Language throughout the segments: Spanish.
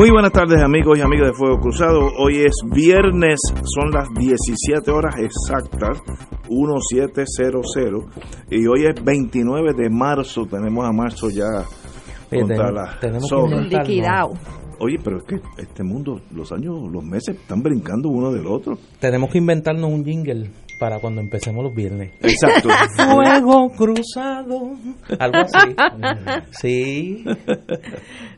Muy buenas tardes amigos y amigas de Fuego Cruzado. Hoy es viernes, son las 17 horas exactas, 1700 y hoy es 29 de marzo, tenemos a marzo ya Oye, contra. Liquidado. Oye, pero es que este mundo, los años, los meses están brincando uno del otro. Tenemos que inventarnos un jingle para cuando empecemos los viernes. Exacto. Fuego cruzado. Algo así. Sí.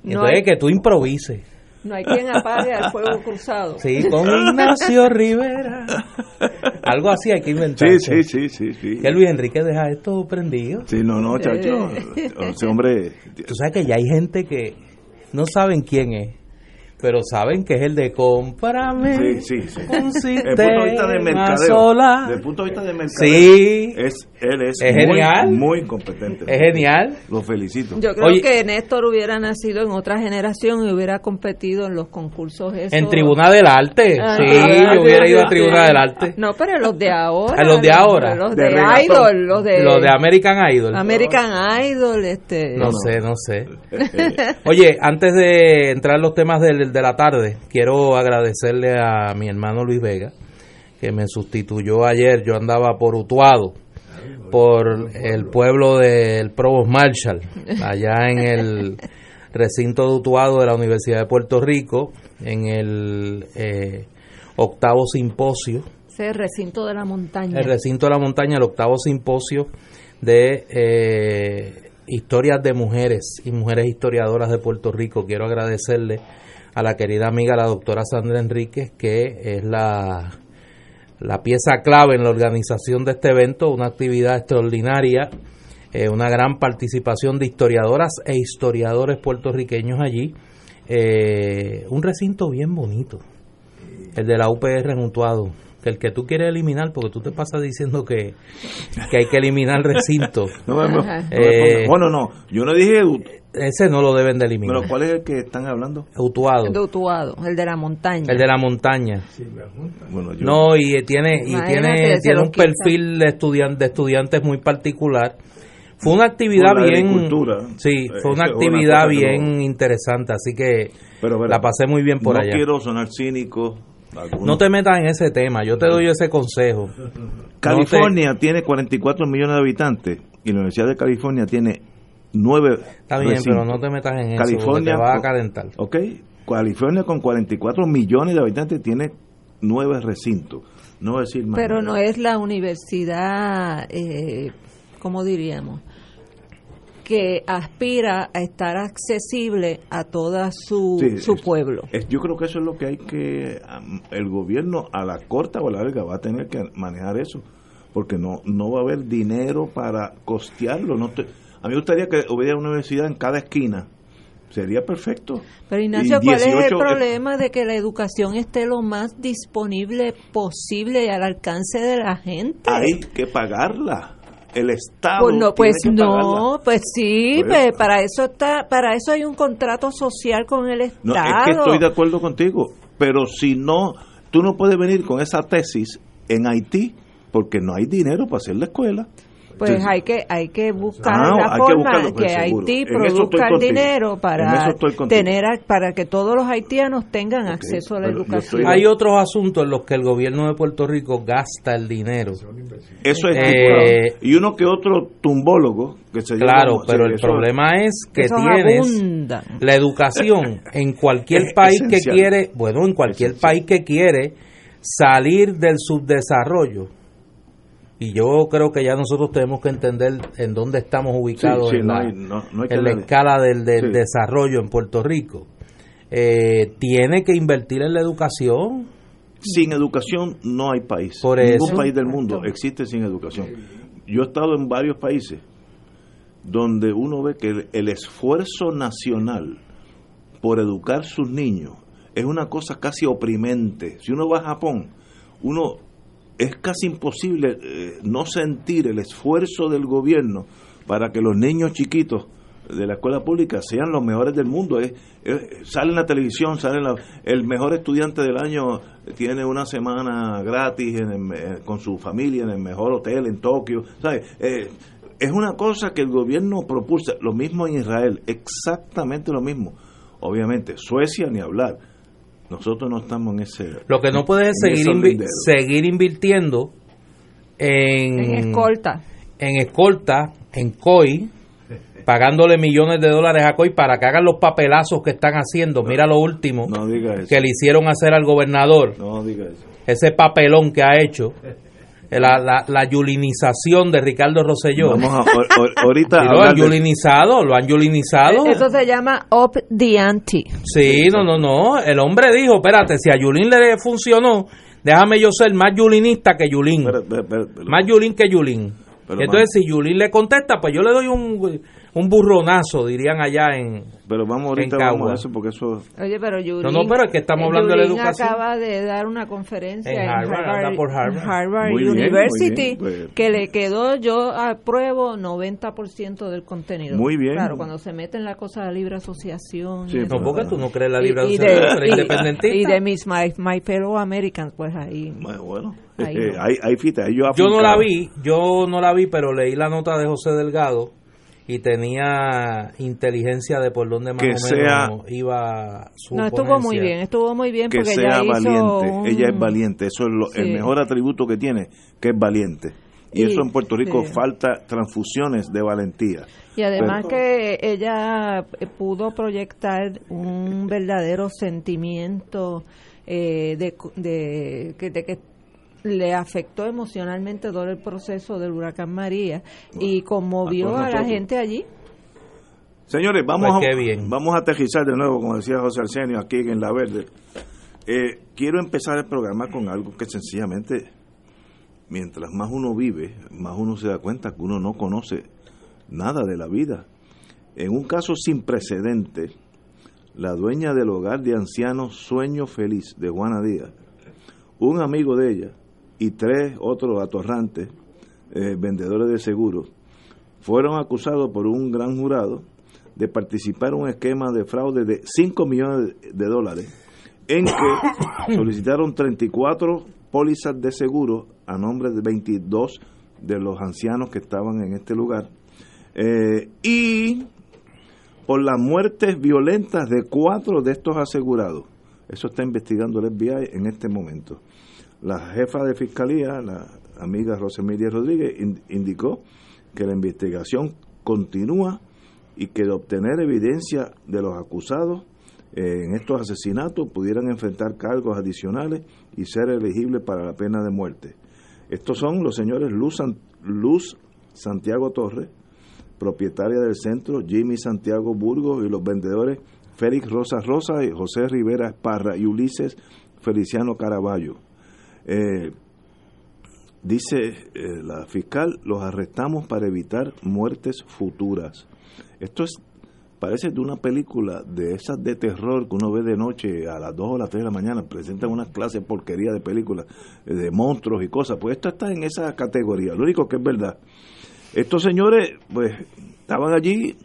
No Entonces hay- que tú improvises. No hay quien apague al fuego cruzado. Sí, con Ignacio Rivera. Algo así hay que Sí, inventarse. sí, sí, sí, sí. Que Luis Enrique deja esto prendido. Sí, no, no, chacho. Ese hombre. Tú sabes que ya hay gente que no saben quién es, pero saben que es el de cómprame Sí, sí, sí. un Desde el punto de vista de sistema mercadeo. solar. Desde el punto de vista de mercadeo. Sí, Es, él es, Es muy, genial. muy competente. es genial. Lo felicito. Yo creo Oye. que Néstor hubiera nacido en otra generación y hubiera competido en los concursos esos. En Tribuna del Arte. Ah, sí, ah, yo hubiera sí, ido a. Tribuna del Arte. No, pero los de ahora. A los de ahora. Los De de. Idol. Los de, American Idol. American Idol. Este, No sé, no sé. Oye, antes de entrar en los temas del- de la tarde, quiero agradecerle a mi hermano Luis Vega, que me sustituyó ayer. Yo andaba por Utuado, por el pueblo del Provost Marshall, allá en el recinto de Utuado de la Universidad de Puerto Rico, en el eh, octavo simposio Ese recinto de la montaña. el recinto de la montaña, el octavo simposio de eh, historias de mujeres y mujeres historiadoras de Puerto Rico. Quiero agradecerle a la querida amiga, la doctora Sandra Enríquez, que es la, la pieza clave en la organización de este evento, una actividad extraordinaria, eh, una gran participación de historiadoras e historiadores puertorriqueños allí. Eh, un recinto bien bonito, el de la UPR en que el que tú quieres eliminar, porque tú te pasas diciendo que, que hay que eliminar recinto, No no. Eh, bueno, no, yo no dije, ese no lo deben de eliminar. pero ¿cuál es el que están hablando? Utuado, de Utuado, el de la montaña. el de la montaña. Bueno, yo, No, y tiene y tiene, tiene un perfil de, estudian- de estudiantes muy particular. Fue una actividad bien, sí, Eh, fue una actividad bien no- interesante, así que pero, pero, la pasé muy bien por no allá. quiero sonar cínico. Algunos- No te metas en ese tema, yo te doy ese consejo. California tiene 44 millones de habitantes y la Universidad de California tiene 9 Está bien, pero no te metas en eso, California te vas a con- calentar. Ok, California con 44 millones de habitantes tiene 9 recintos. No voy a decir más. Pero no es la universidad, eh, ¿cómo diríamos? Que aspira a estar accesible a toda su, Sí, su es- pueblo. es- yo creo que eso es lo que hay que. El gobierno a la corta o a la larga va a tener que manejar eso. Porque no no va a haber dinero para costearlo. No te- a mí me gustaría que hubiera una universidad en cada esquina. Sería perfecto. Pero Ignacio, ¿cuál es 18 el problema de que la educación esté lo más disponible posible y al alcance de la gente? Hay que pagarla. El Estado. Pues no, pues tiene que no, pues sí, Pues- pues para eso está, para eso hay un contrato social con el Estado. No, es que estoy de acuerdo contigo, pero si no, tú no puedes venir con esa tesis en Haití porque no hay dinero para hacer la escuela. Pues Entonces, hay que hay que buscar Ah, la hay que forma pues, que seguro. Haití produzca el dinero para tener a- para que todos los haitianos tengan acceso a la pero educación. estoy- Hay otros asuntos en los que el gobierno de Puerto Rico gasta el dinero. Eso es Eh, y uno que otro tumbólogo que se Claro, llama- pero el eso- problema es que tienes abundan. la educación en cualquier Es país que quiere, bueno, en cualquier Esencial. país que quiere salir del subdesarrollo. Y yo creo que ya nosotros tenemos que entender en dónde estamos ubicados Sí, sí, en, no la, hay- no- no hay que en la darle- escala del, del Sí. desarrollo en Puerto Rico. Eh, tiene que invertir en la educación. Sin educación no hay país. Por Ningún eso. país del mundo existe sin educación. Yo he estado en varios países donde uno ve que el, el esfuerzo nacional por educar sus niños es una cosa casi oprimente. Si uno va a Japón, uno es casi imposible eh, no sentir el esfuerzo del gobierno para que los niños chiquitos de la escuela pública sean los mejores del mundo. Es, sale en la televisión, sale la- el mejor estudiante del año tiene una semana gratis en el con su familia en el mejor hotel en Tokio. ¿sabes? Eh, es una cosa que el gobierno propulsa, lo mismo en Israel, exactamente lo mismo. Obviamente, Suecia ni hablar. Nosotros no estamos en ese... Lo que no puedes es seguir, invi- seguir invirtiendo en, En escolta. en escolta, en COI, pagándole millones de dólares a COI para que hagan los papelazos que están haciendo. Mira lo último No diga eso. que le hicieron hacer al gobernador, No diga eso. ese papelón que ha hecho, la, la, la yulinización de Ricardo Rosselló. Vamos a, ahorita lo han de- yulinizado, lo han yulinizado. Eso se llama up the ante. Sí, no, no, no. El hombre dijo, espérate, si a Yulín le funcionó, déjame yo ser más yulinista que Yulín. Más Yulín que Yulín. Entonces, si Yulín le contesta, pues yo le doy un, un burronazo, dirían allá en... Pero vamos ahorita vamos a eso porque eso Oye, pero Yulín, No, no, pero es que estamos eh, hablando de la educación. acaba de dar una conferencia En en, Harvard, anda por Harvard. Harvard Muy bien, muy University, bien, pues. que le quedó, yo apruebo 90% del contenido. Muy bien. Claro, cuando se mete en la cosa de libre asociación. Sí, pero- No, porque tú no crees la y- libre y asociación, eres y- independentista. y de mis my, my fellow Americans, pues ahí. bueno, bueno Ahí eh, no. hay fita, ahí yo Yo no la vi, yo no la vi, pero leí la nota de José Delgado y tenía inteligencia de por dónde más Que o sea- menos iba su No, estuvo muy bien, estuvo muy bien que porque sea ella hizo valiente. un- ella es valiente eso es lo- el mejor atributo que tiene que es valiente. Y, Y- eso en Puerto Rico sí. falta transfusiones de valentía. Y además Pero- que ella eh, pudo proyectar un verdadero sentimiento eh, de, de, que, de que le afectó emocionalmente todo el proceso del huracán María y conmovió a la gente allí. Señores, vamos, Pues a, bien. vamos a aterrizar de nuevo, como decía José Arsenio, aquí en La Verde. Eh, quiero empezar el programa con algo que sencillamente, mientras más uno vive, más uno se da cuenta que uno no conoce nada de la vida. En un caso sin precedentes, la dueña del hogar de ancianos Sueño Feliz de Juana Díaz, un amigo de ella y tres otros atorrantes, eh, vendedores de seguros, fueron acusados por un gran jurado de participar en un esquema de fraude de 5 millones de dólares en que solicitaron 34 pólizas de seguro a nombre de 22 de los ancianos que estaban en este lugar eh, y por las muertes violentas de cuatro de estos asegurados. Eso está investigando el FBI en este momento. La jefa de fiscalía, la amiga Rosemilia Rodríguez, in- indicó que la investigación continúa y que de obtener evidencia de los acusados eh, en estos asesinatos pudieran enfrentar cargos adicionales y ser elegibles para la pena de muerte. Estos son los señores Luz, Luz Santiago Torres, propietaria del centro, Jimmy Santiago Burgos y los vendedores Félix Rosa Rosa y José Rivera Esparra y Ulises Feliciano Caraballo. Eh, dice eh, la fiscal, los arrestamos para evitar muertes futuras. Esto es parece de una película de esas de terror que uno ve de noche a las 2 o las 3 de la mañana, presentan una clase de porquería de películas eh, de monstruos y cosas, pues esto está en esa categoría, lo único que es verdad. Estos señores, pues, estaban allí,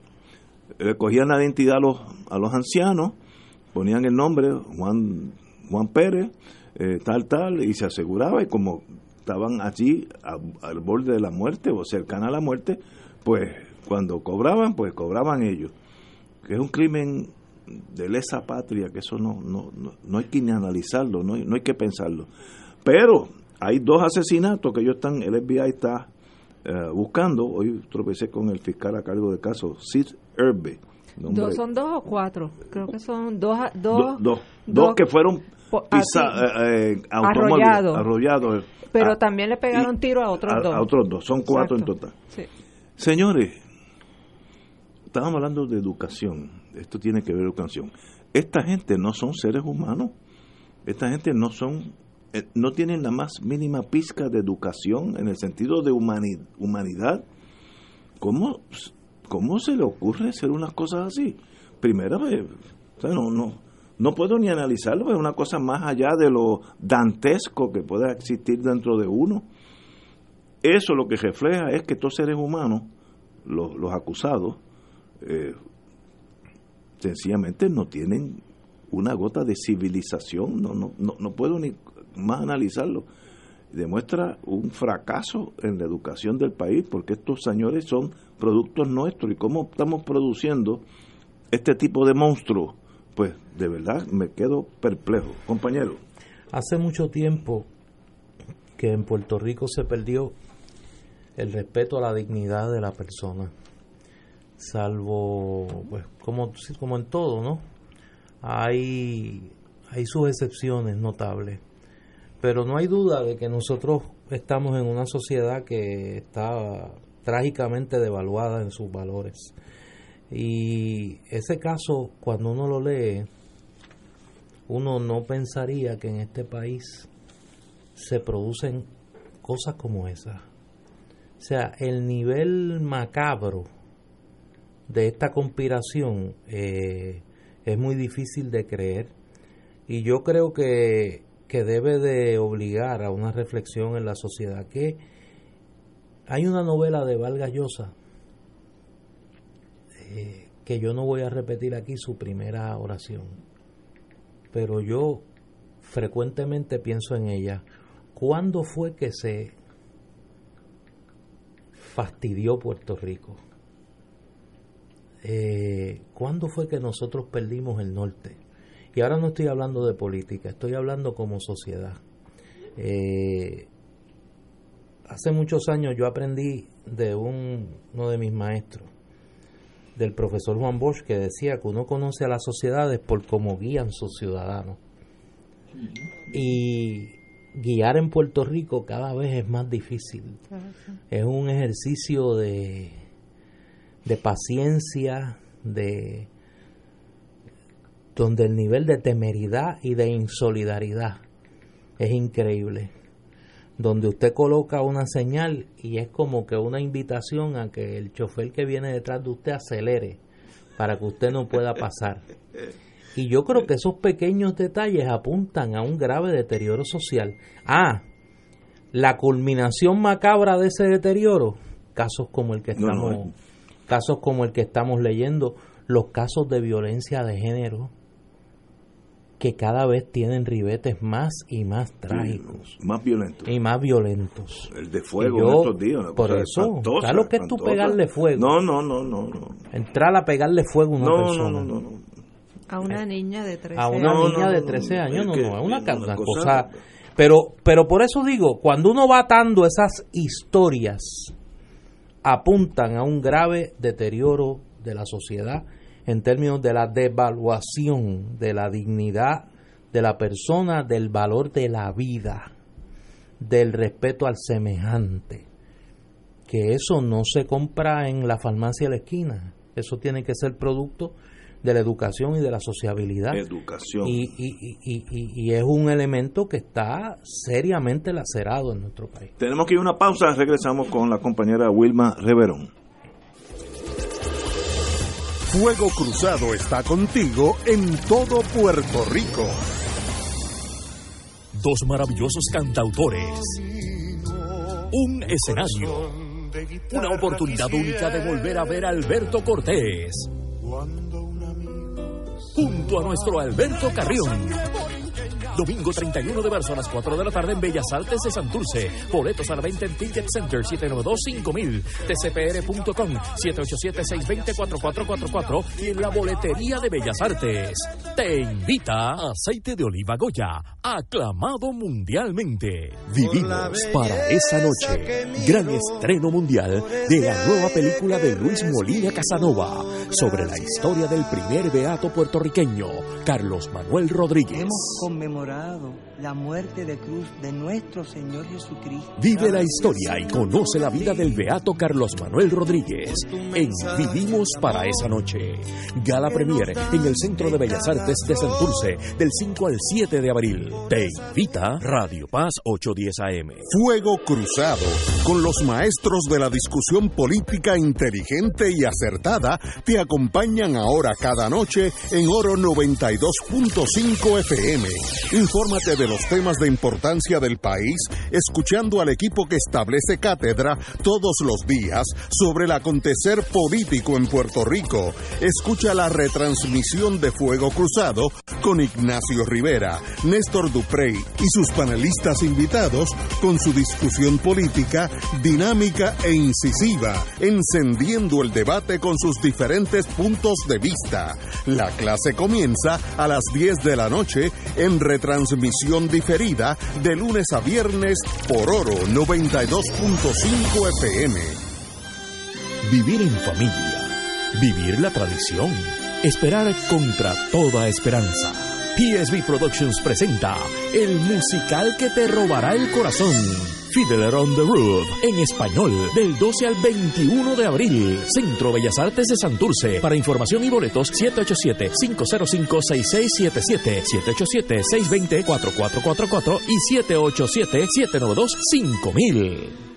le cogían la identidad a los, a los ancianos, ponían el nombre, Juan, Juan Pérez, eh, tal, tal, y se aseguraba, y como estaban allí a- al borde de la muerte o cercana a la muerte, pues cuando cobraban, pues cobraban ellos. Que es un crimen de lesa patria, que eso no, no, no, no hay que ni analizarlo, no hay, no hay que pensarlo. Pero hay dos asesinatos que ellos están, el FBI está eh, buscando. Hoy tropecé con el fiscal a cargo del caso, Sid Herbe. Dos, ¿Son dos o cuatro? Creo que son dos. a- do- Dos, dos, dos que fueron pisa, eh, eh, automóviles, Arrollados. arrollados. pero Ah, también le pegaron tiro a otros a, dos. a otros dos, son cuatro Exacto. en total. Sí. Señores, estábamos hablando de educación. Esto tiene que ver con educación. Esta gente no son seres humanos. Esta gente no son eh, no tienen la más mínima pizca de educación en el sentido de humanidad. ¿Cómo, ¿Cómo se le ocurre hacer unas cosas así? Primera vez, no, no, no puedo ni analizarlo, es una cosa más allá de lo dantesco que pueda existir dentro de uno. Eso lo que refleja es que estos seres humanos, los, los acusados, eh, sencillamente no tienen una gota de civilización, no, no, no, no puedo ni más analizarlo. Demuestra un fracaso en la educación del país, porque estos señores son productos nuestros y cómo estamos produciendo este tipo de monstruos, pues de verdad me quedo perplejo. Compañero. Hace mucho tiempo que en Puerto Rico se perdió el respeto a la dignidad de la persona, salvo, pues, como, como en todo, ¿no? Hay, hay sus excepciones notables, pero no hay duda de que nosotros estamos en una sociedad que está trágicamente devaluada en sus valores. Y ese caso, cuando uno lo lee, uno no pensaría que en este país se producen cosas como esas. O sea, el nivel macabro de esta conspiración eh, es muy difícil de creer y yo creo que, que debe de obligar a una reflexión en la sociedad que hay una novela de Valga Llosa que yo no voy a repetir aquí su primera oración, pero yo frecuentemente pienso en ella. ¿Cuándo fue que se fastidió Puerto Rico? Eh, ¿Cuándo fue que nosotros perdimos el norte? Y ahora no estoy hablando de política, estoy hablando como sociedad. Eh, hace muchos años yo aprendí de uno de mis maestros del profesor Juan Bosch que decía que uno conoce a las sociedades por cómo guían sus ciudadanos. Y guiar en Puerto Rico cada vez es más difícil. Es un ejercicio de, de paciencia, de donde el nivel de temeridad y de insolidaridad es increíble donde usted coloca una señal y es como que una invitación a que el chofer que viene detrás de usted acelere para que usted no pueda pasar. Y yo creo que esos pequeños detalles apuntan a un grave deterioro social. Ah, la culminación macabra de ese deterioro, casos como el que estamos, casos como el que estamos leyendo, los casos de violencia de género, que cada vez tienen ribetes más y más trágicos. más violentos. Y más violentos. El de fuego en estos días. Por eso, lo que es tú pegarle fuego? No, no, no, no. Entrar a pegarle fuego a una persona. No, no, no, A una niña de 13 años. A una niña de 13 años, no, no, es una, una cosa... Pero, pero por eso digo, cuando uno va atando esas historias, apuntan a un grave deterioro de la sociedad en términos de la devaluación de la dignidad de la persona, del valor de la vida, del respeto al semejante. Que eso no se compra en la farmacia de la esquina, eso tiene que ser producto de la educación y de la sociabilidad. Educación. Y, y, y, y, es un elemento que está seriamente lacerado en nuestro país. Tenemos que ir a una pausa, regresamos con la compañera Wilma Reverón. Fuego Cruzado está contigo en todo Puerto Rico. Dos maravillosos cantautores. Un escenario. Una oportunidad única de volver a ver a Alberto Cortés. Junto a nuestro Alberto Carrión Domingo 31 de marzo a las 4 de la tarde en Bellas Artes de Santurce. Boletos a la venta en Ticket Center 792-5000, tcpr.com 787-620-4444 y en la boletería de Bellas Artes. Te invita Aceite de Oliva Goya, aclamado mundialmente. Vivimos para esa noche. Gran estreno mundial de la nueva película de Luis Molina Casanova sobre la historia del primer beato puertorriqueño, Carlos Manuel Rodríguez. Conmemorado la muerte de cruz de nuestro Señor Jesucristo. Vive la historia y conoce la vida del beato Carlos Manuel Rodríguez en Vivimos para esa noche. Gala Premier en el Centro de Bellas Artes de Santurce del 5 al 7 de abril. Te invita Radio Paz 810 AM. Fuego Cruzado, con los maestros de la discusión política inteligente y acertada, te acompañan ahora cada noche en Oro 92.5 FM. Infórmate de los temas de importancia del país escuchando al equipo que establece cátedra todos los días sobre el acontecer político en Puerto Rico. Escucha la retransmisión de Fuego Cruzado con Ignacio Rivera, Néstor Duprey y sus panelistas invitados con su discusión política dinámica e incisiva, encendiendo el debate con sus diferentes puntos de vista. La clase comienza a las 10 de la noche en retransmisión diferida de lunes a viernes por Oro 92.5 FM. Vivir en familia, vivir la tradición, esperar contra toda esperanza. PSB Productions presenta el musical que te robará el corazón. Fiddler on the Roof, en español, del 12 al 21 de abril. Centro Bellas Artes de Santurce. Para información y boletos, 787-505-6677, 787-620-4444 y 787-792-5000.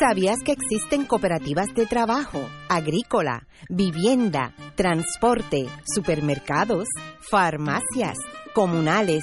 ¿Sabías que existen cooperativas de trabajo, agrícola, vivienda, transporte, supermercados, farmacias, comunales,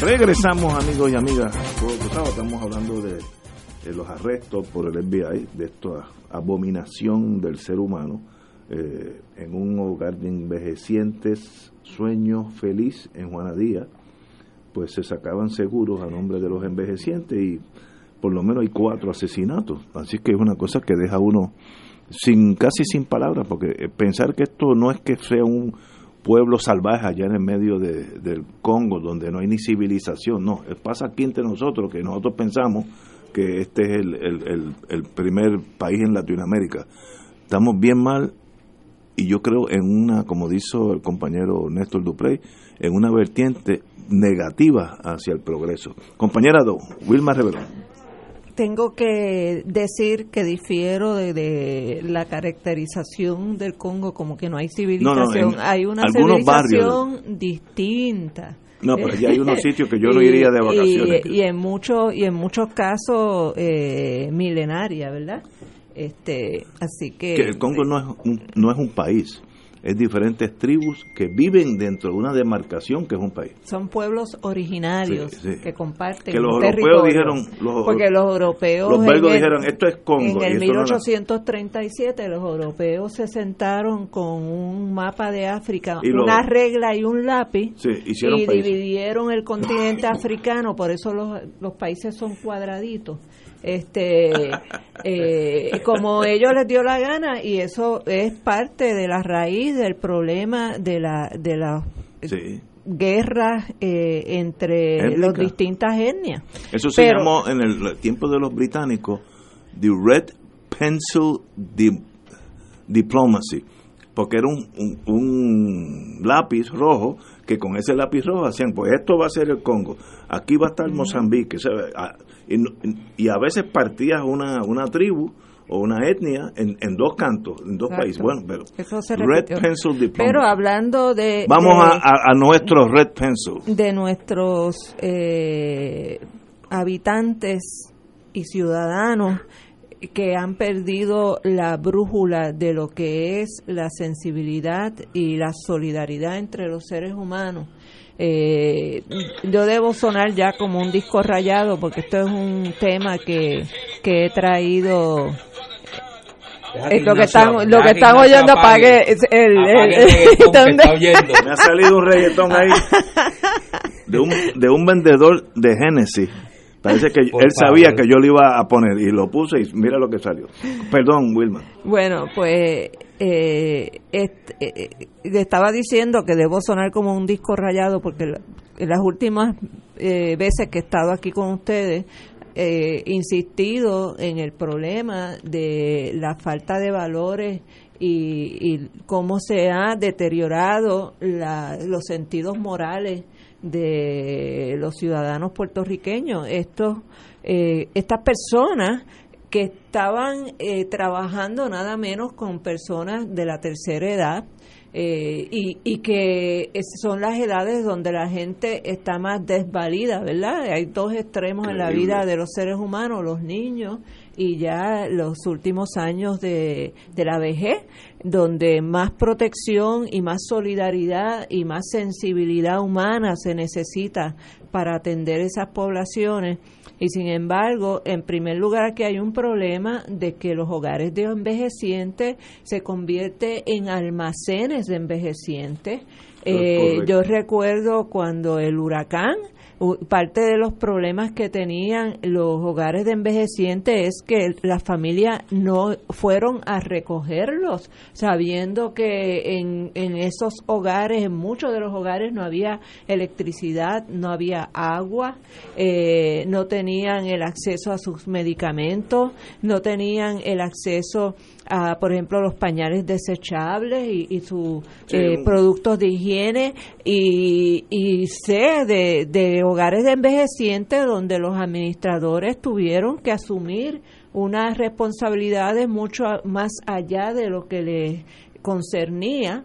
Regresamos amigos y amigas. Estamos hablando de, de los arrestos por el FBI, de esta abominación del ser humano eh, en un hogar de envejecientes, sueño feliz en Juanadía, pues se sacaban seguros a nombre de los envejecientes y por lo menos hay cuatro asesinatos. Así que es una cosa que deja uno sin casi sin palabras, porque eh, pensar que esto no es que sea un pueblo salvaje allá en el medio de, del Congo, donde no hay ni civilización, no, pasa aquí entre nosotros, que nosotros pensamos que este es el, el, el primer país en Latinoamérica. Estamos bien mal y yo creo en una, como dijo el compañero Néstor Duprey, en una vertiente negativa hacia el progreso. Compañera Do, Wilma Reverón. Tengo que decir que difiero de, de, la caracterización del Congo como que no hay civilización. No, no, hay una civilización barrios. distinta. No, pero ya hay unos sitios que yo no iría de vacaciones. Y, y en muchos y en muchos casos eh, milenaria, ¿verdad? Este, así que, que el Congo no es un, no es un país, es diferentes tribus que viven dentro de una demarcación que es un país. Son pueblos originarios Sí, sí. que comparten Que los un europeos territorio. dijeron, los- porque los europeos Los belgos el- dijeron, esto es Congo. En el esto no era- 1837 los europeos se sentaron con un mapa de África, Y una regla y un lápiz Sí, y países. dividieron el continente africano, por eso los, los países son cuadraditos. Este, eh, como ellos les dio la gana y eso es parte de la raíz del problema de la de las Sí. guerras eh, entre las distintas etnias. Eso se Pero- llamó en el tiempo de los británicos the Red Pencil Di- Diplomacy, porque era un, un- un lápiz rojo que con ese lápiz rojo hacían, pues esto va a ser el Congo, aquí va a estar Mozambique. Ah, y, a veces partías una, una tribu o una etnia en, en dos cantos, en dos Exacto. países. Bueno, pero Red. Pencil Diplomacy. Pero hablando de Vamos de- a, a, a nuestro Red Pencil. de nuestros eh, habitantes y ciudadanos que han perdido la brújula de lo que es la sensibilidad y la solidaridad entre los seres humanos. Eh, yo debo sonar ya como un disco rayado porque esto es un tema que, que he traído. Lo que están lo que están oyendo apague, el, me ha salido un reggaetón ahí. De un, de un vendedor de Genesis Parece que él sabía que yo lo iba a poner y lo puse y mira lo que salió. Perdón, Wilma. Bueno, pues eh, eh, eh, le estaba diciendo que debo sonar como un disco rayado porque en las últimas veces que he estado aquí con ustedes he insistido en el problema de la falta de valores y, cómo se ha deteriorado los sentidos morales de los ciudadanos puertorriqueños. Estos, eh, estas personas que estaban eh, trabajando nada menos con personas de la tercera edad eh, y, y, que son las edades donde la gente está más desvalida, ¿verdad? Hay dos extremos en la vida de los seres humanos, los niños y ya los últimos años de, de la vejez, donde más protección y más solidaridad y más sensibilidad humana se necesita para atender esas poblaciones. Y sin embargo, en primer lugar, aquí hay un problema de que los hogares de envejecientes se convierten en almacenes de envejecientes. Eh, yo recuerdo cuando el huracán parte de los problemas que tenían los hogares de envejecientes es que las familias no fueron a recogerlos, sabiendo que en, en esos hogares, en muchos de los hogares no había electricidad, no había agua, eh, no tenían el acceso a sus medicamentos, no tenían el acceso a, por ejemplo, los pañales desechables y, sus eh, productos de higiene y, y sé de, de hogares de envejecientes donde los administradores tuvieron que asumir unas responsabilidades mucho más allá de lo que les concernía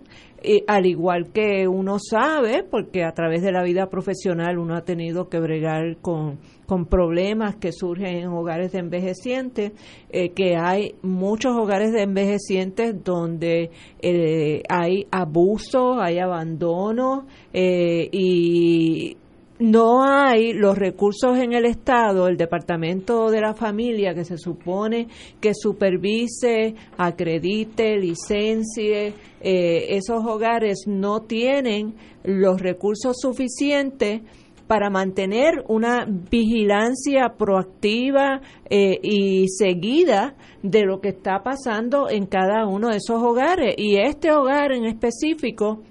al igual que uno sabe, porque a través de la vida profesional uno ha tenido que bregar con, con problemas que surgen en hogares de envejecientes, eh, que hay muchos hogares de envejecientes donde eh, hay abuso, hay abandono eh, y no hay los recursos en el Estado, el Departamento de la Familia, que se supone que supervise, acredite, licencie, eh, esos hogares no tienen los recursos suficientes para mantener una vigilancia proactiva eh, y seguida de lo que está pasando en cada uno de esos hogares. Y este hogar en específico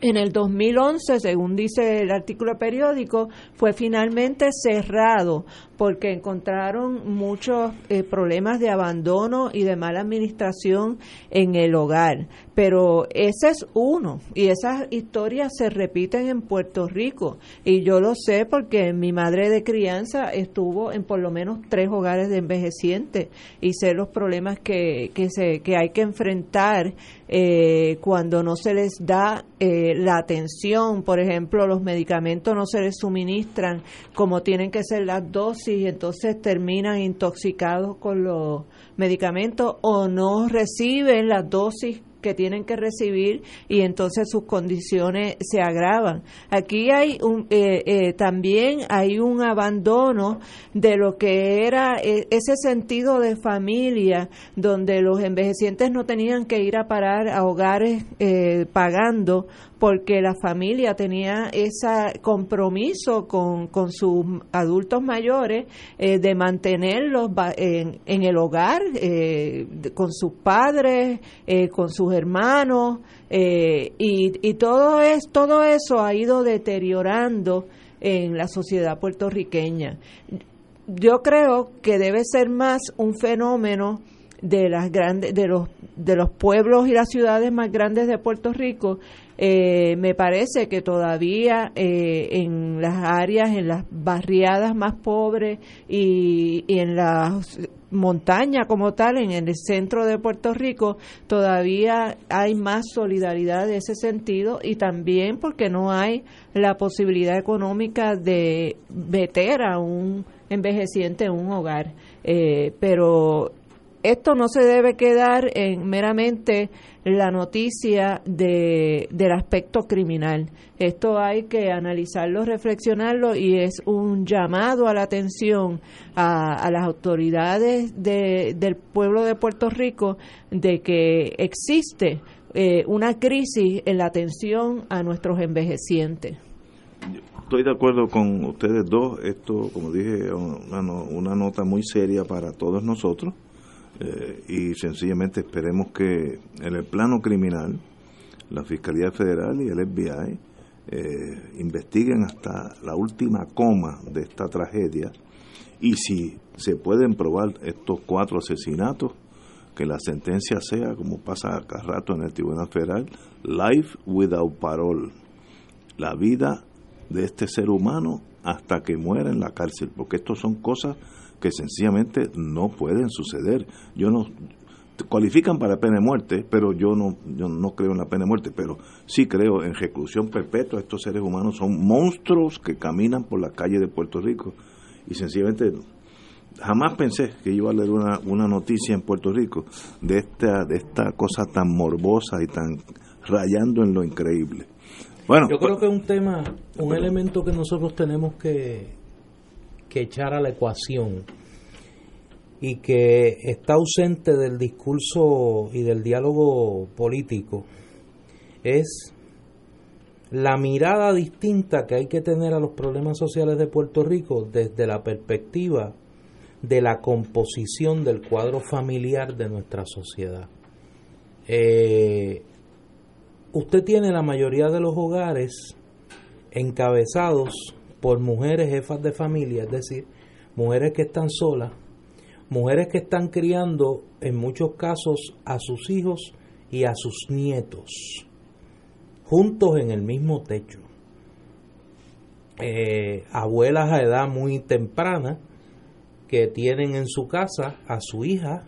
en el 2011, según dice el artículo periódico, fue finalmente cerrado porque encontraron muchos eh, problemas de abandono y de mala administración en el hogar. Pero ese es uno y esas historias se repiten en Puerto Rico y yo lo sé porque mi madre de crianza estuvo en por lo menos tres hogares de envejecientes y sé los problemas que, que, se, que hay que enfrentar eh, cuando no se les da eh, la atención, por ejemplo, los medicamentos no se les suministran como tienen que ser las dosis y entonces terminan intoxicados con los medicamentos o no reciben las dosis que tienen que recibir y entonces sus condiciones se agravan. Aquí hay un, eh, eh, también hay un abandono de lo que era eh, ese sentido de familia donde los envejecientes no tenían que ir a parar a hogares pagando porque la familia tenía ese compromiso con, con sus adultos mayores eh, de mantenerlos en, el hogar, eh, con sus padres, eh, con sus hermanos, y, y todo, es, todo eso ha ido deteriorando en la sociedad puertorriqueña. Yo creo que debe ser más un fenómeno de las grandes de los de los pueblos y las ciudades más grandes de Puerto Rico eh, me parece que todavía eh, en las áreas, en las barriadas más pobres y, en las montañas como tal, en el centro de Puerto Rico, todavía hay más solidaridad de ese sentido y también porque no hay la posibilidad económica de meter a un envejeciente en un hogar. Eh, pero esto no se debe quedar en meramente la noticia de, del aspecto criminal. Esto hay que analizarlo, reflexionarlo y es un llamado a la atención a, las autoridades del pueblo de Puerto Rico de que existe eh, una crisis en la atención a nuestros envejecientes. Estoy de acuerdo con ustedes dos. Esto, como dije, una, una nota muy seria para todos nosotros eh, y sencillamente esperemos que en el plano criminal la Fiscalía Federal y el FBI eh, investiguen hasta la última coma de esta tragedia y si se pueden probar estos cuatro asesinatos, que la sentencia sea, como pasa cada rato en el Tribunal Federal, life without parole, la vida de este ser humano hasta que muera en la cárcel, porque estos son cosas que sencillamente no pueden suceder. Yo no cualifican para pena de muerte, pero yo no yo no creo en la pena de muerte, pero sí creo en reclusión perpetua. Estos seres humanos son monstruos que caminan por la calle de Puerto Rico y sencillamente jamás pensé que iba a leer una, una noticia en Puerto Rico de esta de esta cosa tan morbosa y tan rayando en lo increíble. Bueno, yo creo que es un tema, un elemento que nosotros tenemos que que echar a la ecuación y que está ausente del discurso y del diálogo político es la mirada distinta que hay que tener a los problemas sociales de Puerto Rico desde la perspectiva de la composición del cuadro familiar de nuestra sociedad. Eh, usted tiene la mayoría de los hogares encabezados por mujeres jefas de familia, es decir, mujeres que están solas, mujeres que están criando en muchos casos a sus hijos y a sus nietos, juntos en el mismo techo. Eh, abuelas a edad muy temprana que tienen en su casa a su hija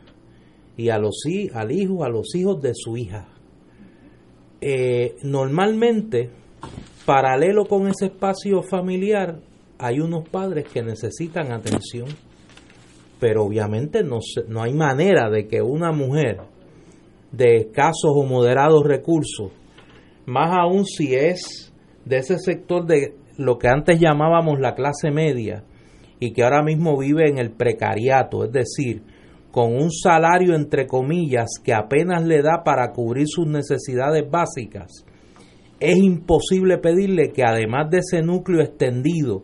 y a los, al hijo, a los hijos de su hija. Eh, normalmente paralelo con ese espacio familiar hay unos padres que necesitan atención, pero obviamente no, no hay manera de que una mujer de escasos o moderados recursos, más aún si es de ese sector de lo que antes llamábamos la clase media y que ahora mismo vive en el precariato, es decir, con un salario entre comillas que apenas le da para cubrir sus necesidades básicas, es imposible pedirle que además de ese núcleo extendido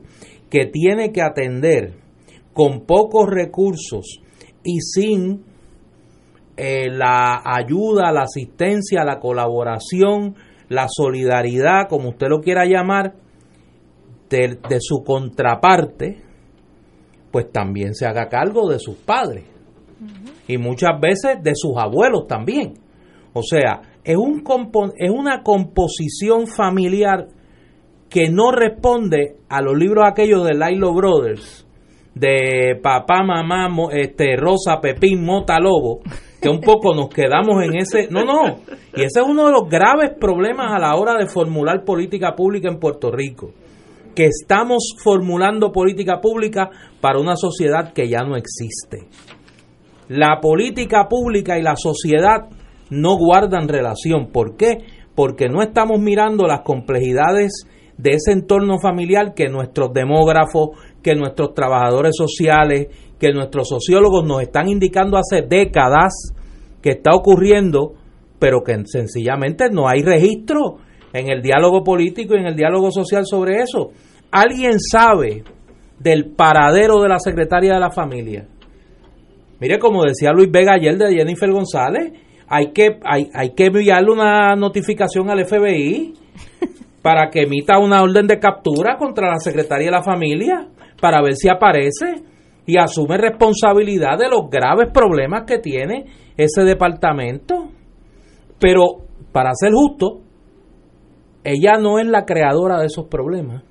que tiene que atender con pocos recursos y sin eh, la ayuda, la asistencia, la colaboración, la solidaridad, como usted lo quiera llamar, de, de su contraparte, pues también se haga cargo de sus padres y muchas veces de sus abuelos también. O sea, es, un es una composición familiar que no responde a los libros aquellos de Lilo Brothers, de papá, mamá, este, Rosa, Pepín, Mota, Lobo, que un poco nos quedamos en ese... No, no, y ese es uno de los graves problemas a la hora de formular política pública en Puerto Rico, que estamos formulando política pública para una sociedad que ya no existe. La política pública y la sociedad no guardan relación. ¿Por qué? Porque no estamos mirando las complejidades de ese entorno familiar que nuestros demógrafos, que nuestros trabajadores sociales, que nuestros sociólogos nos están indicando hace décadas que está ocurriendo, pero que sencillamente no hay registro en el diálogo político y en el diálogo social sobre eso. ¿Alguien sabe del paradero de la secretaria de la familia? Mire, como decía Luis Vega ayer de Jennifer González, hay que, hay, hay que enviarle una notificación al FBI para que emita una orden de captura contra la Secretaría de la Familia para ver si aparece y asume responsabilidad de los graves problemas que tiene ese departamento. Pero, para ser justo, ella no es la creadora de esos problemas.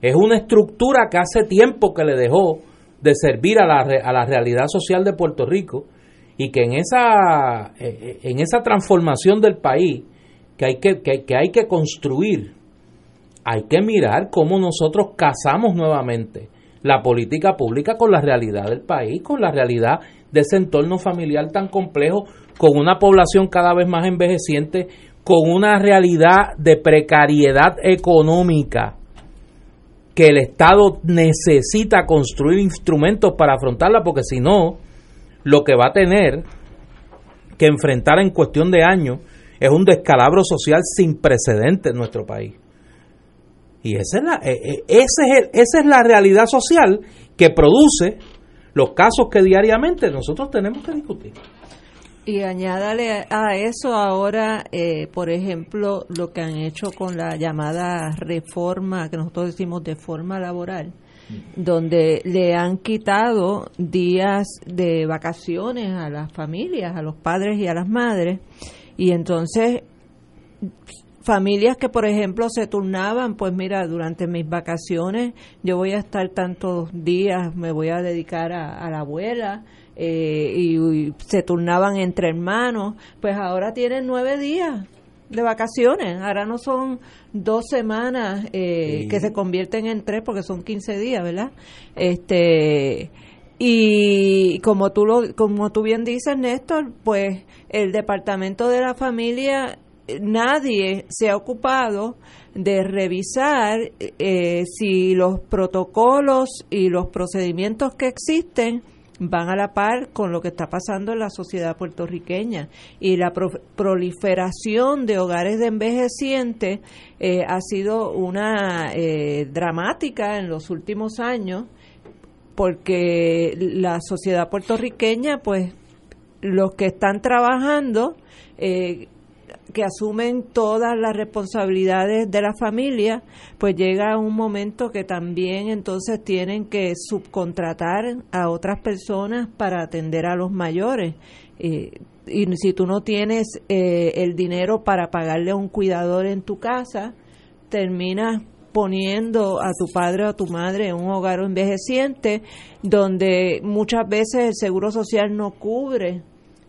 Es una estructura que hace tiempo que le dejó de servir a la, a la realidad social de Puerto Rico y que en esa, eh, eh, en esa transformación del país que hay que, que, hay que construir, hay que mirar cómo nosotros casamos nuevamente la política pública con la realidad del país, con la realidad de ese entorno familiar tan complejo, con una población cada vez más envejeciente, con una realidad de precariedad económica que el Estado necesita construir instrumentos para afrontarla, porque si no, lo que va a tener que enfrentar en cuestión de años es un descalabro social sin precedentes en nuestro país. Y esa es la, eh, ese es esa es la realidad social que produce los casos que diariamente nosotros tenemos que discutir. Y añádale a eso ahora, eh, por ejemplo, lo que han hecho con la llamada reforma, que nosotros decimos de forma laboral, donde le han quitado días de vacaciones a las familias, a los padres y a las madres, y entonces familias que por ejemplo se turnaban, pues mira, durante mis vacaciones yo voy a estar tantos días, me voy a dedicar a, la abuela, eh, y, se turnaban entre hermanos, pues ahora tienen nueve días de vacaciones, ahora no son dos semanas eh, que se convierten en tres porque son quince días, ¿verdad? Este y como tú lo, como tú bien dices, Néstor, pues el departamento de la familia nadie se ha ocupado de revisar eh, si los protocolos y los procedimientos que existen van a la par con lo que está pasando en la sociedad puertorriqueña. Y la proliferación de hogares de envejecientes eh, ha sido una eh, dramática en los últimos años porque la sociedad puertorriqueña pues los que están trabajando eh, que asumen todas las responsabilidades de la familia, pues llega un momento que también entonces tienen que subcontratar a otras personas para atender a los mayores. Eh, y si tú no tienes eh, el dinero para pagarle a un cuidador en tu casa, terminas poniendo a tu padre o a tu madre en un hogar envejeciente donde muchas veces el seguro social no cubre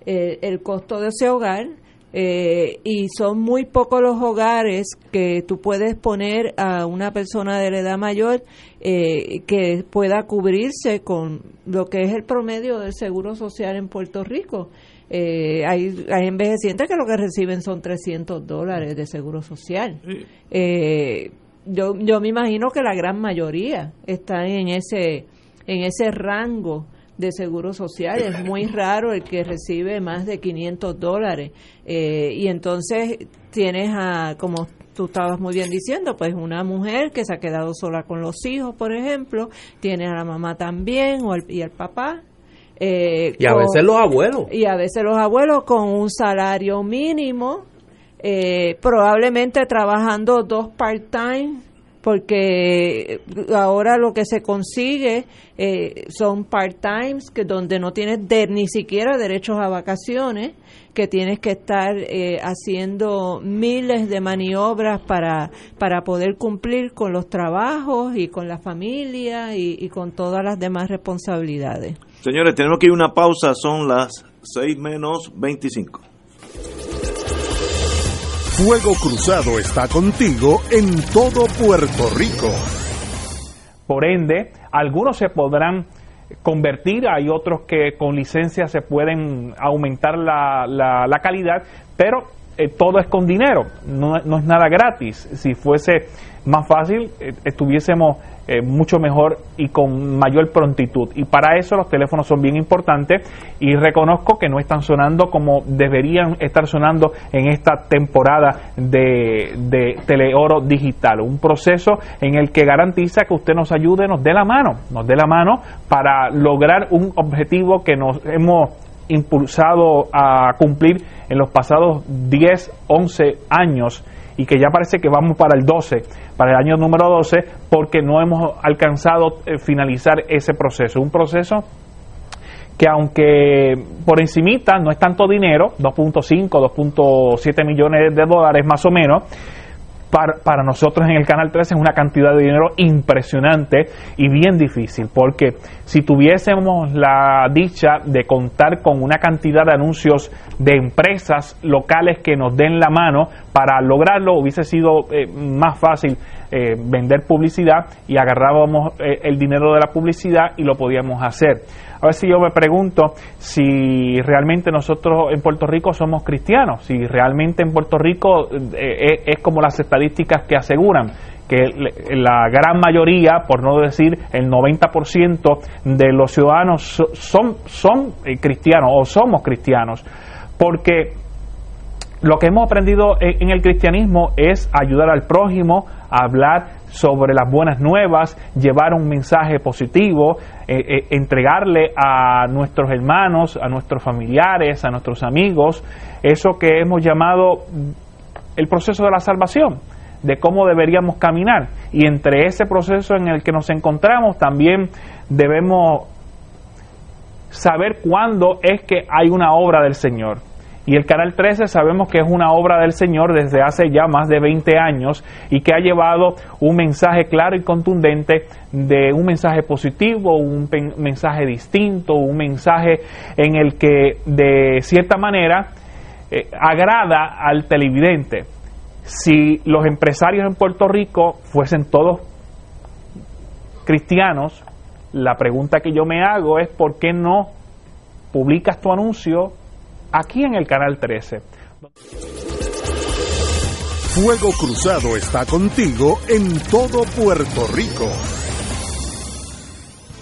eh, el costo de ese hogar eh, y son muy pocos los hogares que tú puedes poner a una persona de la edad mayor eh, que pueda cubrirse con lo que es el promedio del seguro social en Puerto Rico. Eh, hay, hay envejecientes que lo que reciben son 300 dólares de seguro social. yo, yo me imagino que la gran mayoría está en ese, en ese rango de seguro social. Es muy raro el que recibe más de 500 dólares. Eh, y entonces tienes a, como tú estabas muy bien diciendo, pues una mujer que se ha quedado sola con los hijos, por ejemplo, tiene a la mamá también o y al papá. Eh, y a veces los abuelos. Y a veces los abuelos con un salario mínimo, eh, probablemente trabajando dos part-time porque ahora lo que se consigue eh, son part-times, que donde no tienes ni siquiera derechos a vacaciones, que tienes que estar eh, haciendo miles de maniobras para, para poder cumplir con los trabajos y con la familia y, y con todas las demás responsabilidades. Señores, tenemos que ir una pausa, son las 6 menos 25. Fuego Cruzado está contigo en todo Puerto Rico. Por ende, algunos se podrán convertir, hay otros que con licencia se pueden aumentar la, la, calidad, pero eh, todo es con dinero, no, no, es nada gratis. Si fuese más fácil, eh, estuviésemos eh, mucho mejor y con mayor prontitud. Y para eso los teléfonos son bien importantes y reconozco que no están sonando como deberían estar sonando en esta temporada de, de Teleoro Digital. Un proceso en el que garantiza que usted nos ayude, nos dé la mano, nos dé la mano para lograr un objetivo que nos hemos impulsado a cumplir en los pasados 10, 11 años y que ya parece que vamos para el 12, para el año número 12, porque no hemos alcanzado eh, finalizar ese proceso. Un proceso que aunque por encimita no es tanto dinero, 2.5, 2.7 millones de dólares más o menos, para, para, nosotros en el Canal 13 es una cantidad de dinero impresionante y bien difícil, porque si tuviésemos la dicha de contar con una cantidad de anuncios de empresas locales que nos den la mano para lograrlo, hubiese sido eh, más fácil eh, vender publicidad y agarrábamos eh, el dinero de la publicidad y lo podíamos hacer. A ver si yo me pregunto si realmente nosotros en Puerto Rico somos cristianos, si realmente en Puerto Rico eh, es como las estadísticas que aseguran que la gran mayoría, por no decir el 90% de los ciudadanos son, son cristianos o somos cristianos, porque lo que hemos aprendido en el cristianismo es ayudar al prójimo, hablar sobre las buenas nuevas, llevar un mensaje positivo, eh, eh, entregarle a nuestros hermanos, a nuestros familiares, a nuestros amigos, eso que hemos llamado el proceso de la salvación, de cómo deberíamos caminar. Y entre ese proceso en el que nos encontramos también debemos saber cuándo es que hay una obra del Señor. Y el Canal 13 sabemos que es una obra del Señor desde hace ya más de 20 años y que ha llevado un mensaje claro y contundente de un mensaje positivo, un mensaje distinto, un mensaje en el que de cierta manera eh, agrada al televidente. Si los empresarios en Puerto Rico fuesen todos cristianos, la pregunta que yo me hago es ¿por qué no publicas tu anuncio aquí en el canal 13. Fuego Cruzado está contigo en todo Puerto Rico.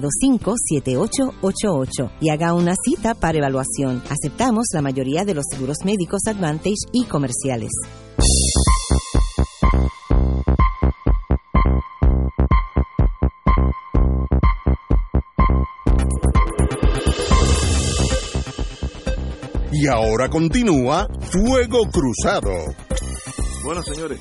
725-7888 y haga una cita para evaluación. Aceptamos la mayoría de los seguros médicos Advantage y comerciales. Y ahora continúa Fuego Cruzado. Bueno, señores,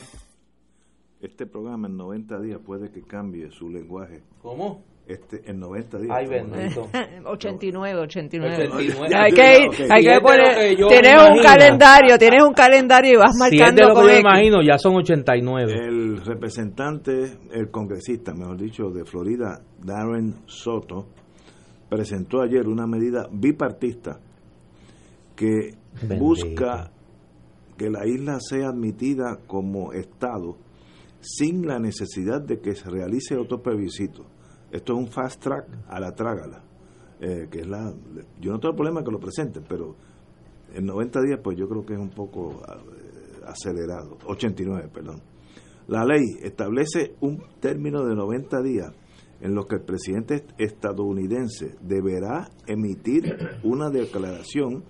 este programa en 90 días puede que cambie su lenguaje. ¿Cómo? Este, en 90 días. Ay, bendito. 89, 89. Hay que ir, hay que poner, tienes un calendario, tienes un calendario y vas marcando. Si lo que yo imagino, ya son 89. El representante, el congresista, mejor dicho, de Florida, Darren Soto, presentó ayer una medida bipartista que busca que la isla sea admitida como Estado sin la necesidad de que se realice otro plebiscito. Esto es un fast track a la trágala. Eh, que es la yo no tengo problema que lo presenten pero en 90 días pues yo creo que es un poco eh, acelerado 89 perdón la ley establece un término de 90 días en los que el presidente estadounidense deberá emitir una declaración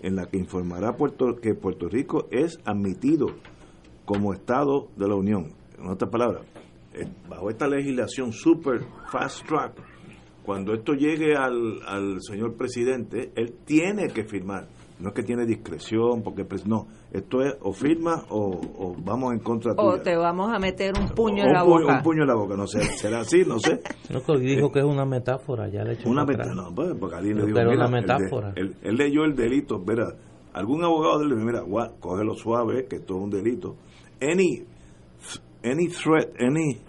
en la que informará Puerto, que Puerto Rico es admitido como Estado de la Unión. En otras palabras, bajo esta legislación super fast track, cuando esto llegue al, al señor presidente, él tiene que firmar. No es que tiene discreción, porque no, esto es o firma o, vamos en contra tuya. O te vamos a meter un puño en la boca. Un puño en la boca, no sé, será así, no sé. Creo dijo que es una metáfora, ya le Una metáfora, no, pues, porque alguien le dijo, una metáfora. Él, leyó el delito, verá, algún abogado le dijo, mira, cógelo suave, que esto es un delito. Any any threat, any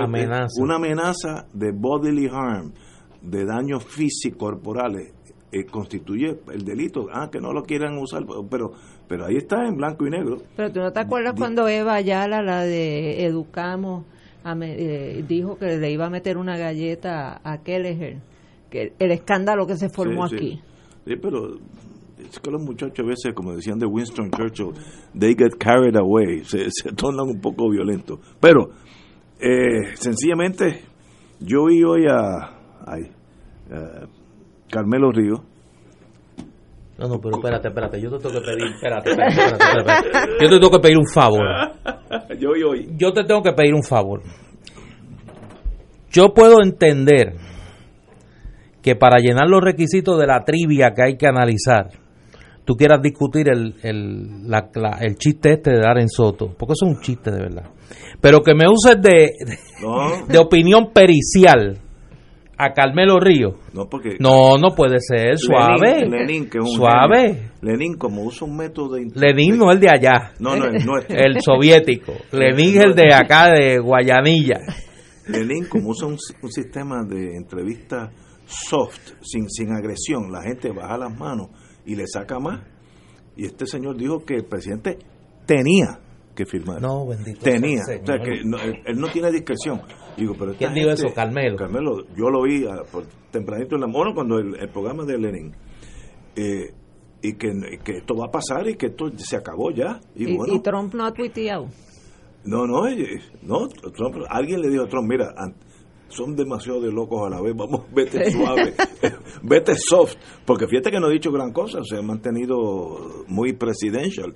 amenaza. una amenaza de bodily harm, de daños físicos corporales, eh, constituye el delito. Ah, que no lo quieran usar, pero pero ahí está en blanco y negro. Pero tú no te acuerdas cuando Eva Ayala, la de Educamos, eh, dijo que le iba a meter una galleta a Kelleher, que el escándalo que se formó aquí. Sí, pero es que los muchachos a veces, como decían de Winston Churchill, they get carried away, se, se tornan un poco violentos. Pero, eh, sencillamente, yo vi hoy a, Carmelo Río No, no, pero espérate, espérate, yo te tengo que pedir, espérate, espérate, espérate, espérate. Yo te tengo que pedir un favor. yo y hoy. Yo te tengo que pedir un favor. Yo puedo entender que para llenar los requisitos de la trivia que hay que analizar, tú quieras discutir el, el, la- la- el chiste este de Darren Soto, porque eso es un chiste de verdad. Pero que me uses de, No, de opinión pericial a Carmelo Río. no porque No, no puede ser, suave. Lenin, Lenin, que es un suave. Lenin como usa un método de Lenin no el de allá. No, no, el nuestro. El soviético. Lenin es el de acá, de Guayanilla. Lenin como usa un, un sistema de entrevista soft, sin, sin agresión, la gente baja las manos y le saca más. Y este señor dijo que el presidente tenía que firmar. No, bendito. tenía. sea el O sea, que no- él, él no tiene discreción. Digo, pero ¿Quién dijo gente- eso? Carmelo. Carmelo, yo lo oí ah, por tempranito en la bueno, cuando el, el programa de Lenin. Eh, y que, que esto va a pasar y que esto se acabó ya. Y, Y, bueno, y Trump no ha tuiteado. no, no, no, Trump, alguien le dijo a Trump, mira, son demasiado de locos a la vez, vamos, vete suave, vete soft, porque fíjate que no ha dicho gran cosa, se ha mantenido muy presidential,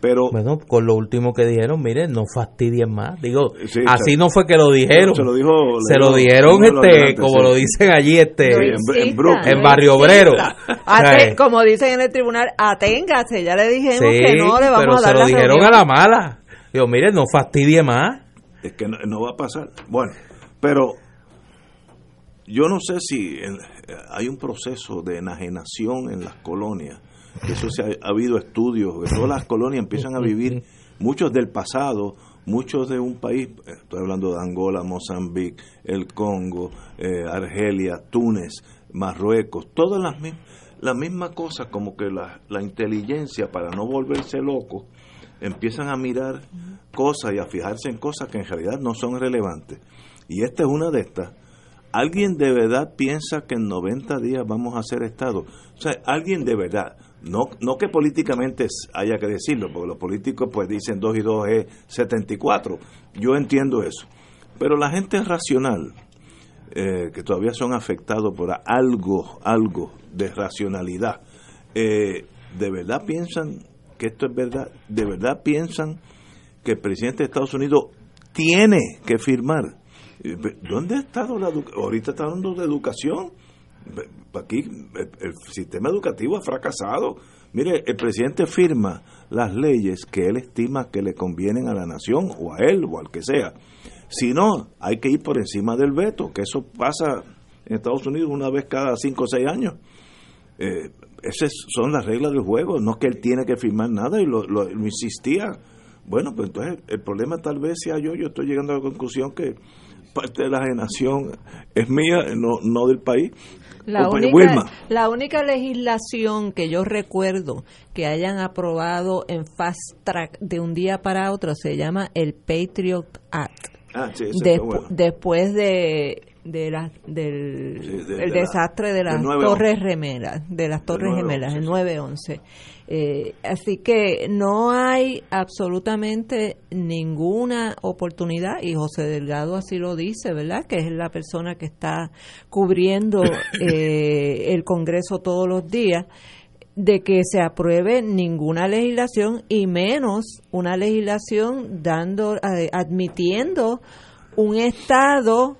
pero Bueno, con lo último que dijeron, miren, no fastidien más. Digo, Sí, así se- no fue que lo dijeron. se lo dijo, Se lo dijeron, este, como sí. lo dicen allí, este, No en- en insista, Brooklyn. en no Barrio. Obrero. Ate- ¿sabes? como dicen en el tribunal, aténgase, ya le dijimos Sí, que no le vamos pero a se dar lo la dijeron reunión. a la mala. Digo, miren, no fastidie más. es que no, no va a pasar. Bueno, pero yo no sé si en- hay un proceso de enajenación en las colonias. Eso se ha, ha habido estudios, que todas las colonias empiezan a vivir, muchos del pasado, muchos de un país, eh, estoy hablando de Angola, Mozambique, el Congo, eh, Argelia, Túnez, Marruecos, todas las, mi- la misma cosa, como que la inteligencia, para no volverse loco, empiezan a mirar cosas y a fijarse en cosas que en realidad no son relevantes. Y esta es una de estas. ¿Alguien de verdad piensa que en 90 días vamos a ser Estado? O sea, alguien de verdad, no, no que políticamente haya que decirlo, porque los políticos pues dicen 2 y 2 es 74. Yo entiendo eso. Pero la gente racional, eh, que todavía son afectados por algo, algo de racionalidad, eh, ¿de verdad piensan que esto es verdad? ¿De verdad piensan que el presidente de Estados Unidos tiene que firmar? Eh, ¿Dónde ha estado la educación? Ahorita está hablando de educación. Aquí el, sistema educativo ha fracasado. Mire, el presidente firma las leyes que él estima que le convienen a la nación o a él o al que sea. Si no, hay que ir por encima del veto, que eso pasa en Estados Unidos una vez cada cinco o seis años. Eh, esas son las reglas del juego, no es que él tiene que firmar nada y lo- lo insistía. Bueno, pues entonces el problema tal vez sea yo, yo estoy llegando a la conclusión que parte de la generación es mía, no, no del país. La única, Wilma. la única legislación que yo recuerdo que hayan aprobado en fast track de un día para otro se llama el Patriot Act. Ah, sí, está bueno. después de, de la- del Sí, de- el de la- desastre de las del 9-11. torres gemelas de las torres 9-11, gemelas el sí. 911 Eh, así que no hay absolutamente ninguna oportunidad y José Delgado así lo dice verdad que es la persona que está cubriendo eh, el Congreso todos los días de que se apruebe ninguna legislación y menos una legislación dando eh, admitiendo un estado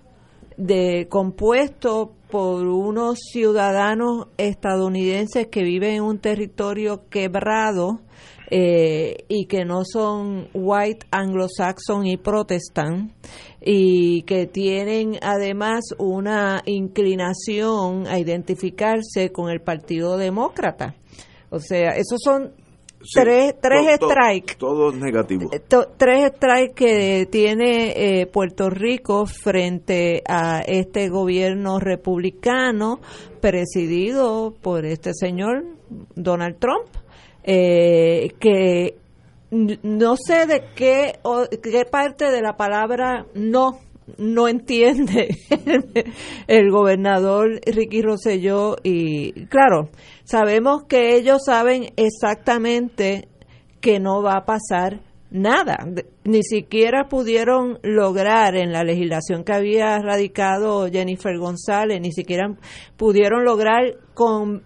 de compuesto por unos ciudadanos estadounidenses que viven en un territorio quebrado eh, y que no son white, anglo-saxon y protestant y que tienen además una inclinación a identificarse con el Partido Demócrata. O sea, esos son Sí, tres, tres to- to- strikes Todos negativos. eh, to- tres strikes que tiene eh, Puerto Rico frente a este gobierno republicano presidido por este señor Donald Trump, eh, que no sé de qué, o- qué parte de la palabra no no entiende el gobernador Ricky Rosselló y claro, sabemos que ellos saben exactamente que no va a pasar nada, ni siquiera pudieron lograr en la legislación que había radicado Jennifer González, ni siquiera pudieron lograr con,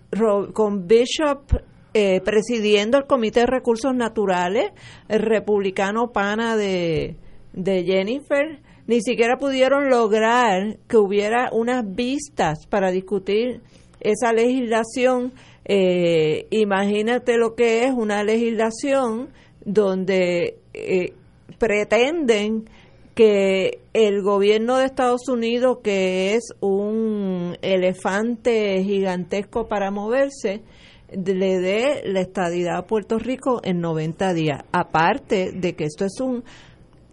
con Bishop eh, presidiendo el Comité de Recursos Naturales, el republicano pana de, de Jennifer, ni siquiera pudieron lograr que hubiera unas vistas para discutir esa legislación. Eh, imagínate lo que es una legislación donde eh, pretenden que el gobierno de Estados Unidos, que es un elefante gigantesco para moverse, le dé la estadidad a Puerto Rico en 90 días. Aparte de que esto es un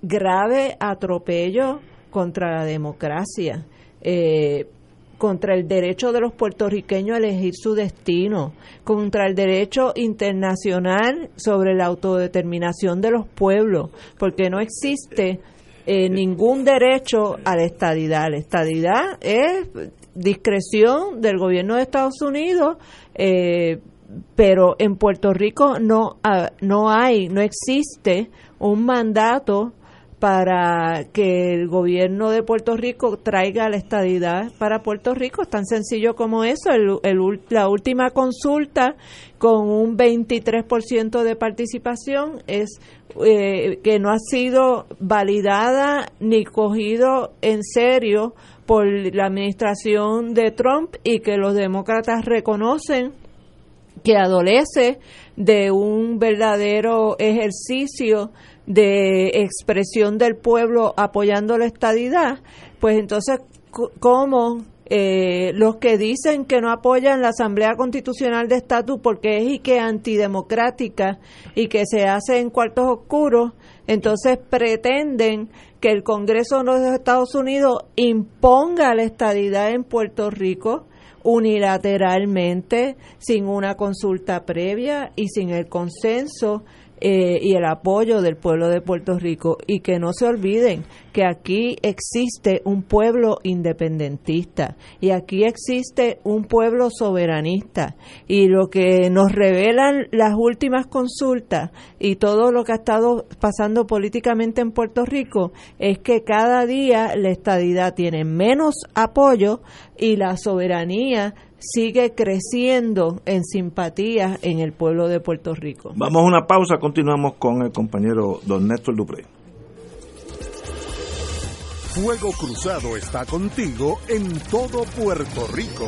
grave atropello contra la democracia. Eh, contra el derecho de los puertorriqueños a elegir su destino, contra el derecho internacional sobre la autodeterminación de los pueblos, porque no existe eh, ningún derecho a la estadidad. La estadidad es discreción del gobierno de Estados Unidos, eh, pero en Puerto Rico no, ah, no hay, no existe un mandato para que el gobierno de Puerto Rico traiga la estadidad para Puerto Rico. Es tan sencillo como eso. la última consulta con un 23% de participación es eh, que no ha sido validada ni cogido en serio por la administración de Trump y que los demócratas reconocen que adolece de un verdadero ejercicio de expresión del pueblo apoyando la estadidad, pues entonces, ¿cómo eh, los que dicen que no apoyan la Asamblea Constitucional de Estatus porque es y que antidemocrática y que se hace en cuartos oscuros, entonces pretenden que el Congreso de los Estados Unidos imponga la estadidad en Puerto Rico unilateralmente, sin una consulta previa y sin el consenso eh, y el apoyo del pueblo de Puerto Rico y que no se olviden que aquí existe un pueblo independentista y aquí existe un pueblo soberanista y lo que nos revelan las últimas consultas y todo lo que ha estado pasando políticamente en Puerto Rico es que cada día la estadidad tiene menos apoyo y la soberanía sigue creciendo en simpatía en el pueblo de Puerto Rico. Vamos a una pausa, continuamos con el compañero don Néstor Dupré. Fuego Cruzado está contigo en todo Puerto Rico.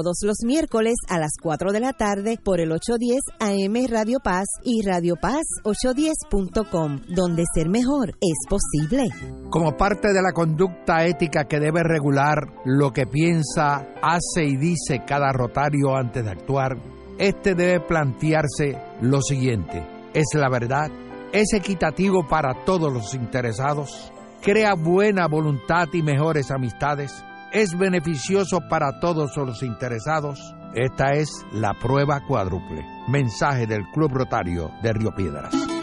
todos los miércoles a las 4 de la tarde por el 810 AM Radio Paz y Radio Paz 810.com, donde ser mejor es posible. Como parte de la conducta ética que debe regular lo que piensa, hace y dice cada rotario antes de actuar, este debe plantearse lo siguiente: ¿es la verdad? ¿Es equitativo para todos los interesados? ¿Crea buena voluntad y mejores amistades? Es beneficioso para todos los interesados. Esta es la prueba cuádruple. Mensaje del Club Rotario de Río Piedras.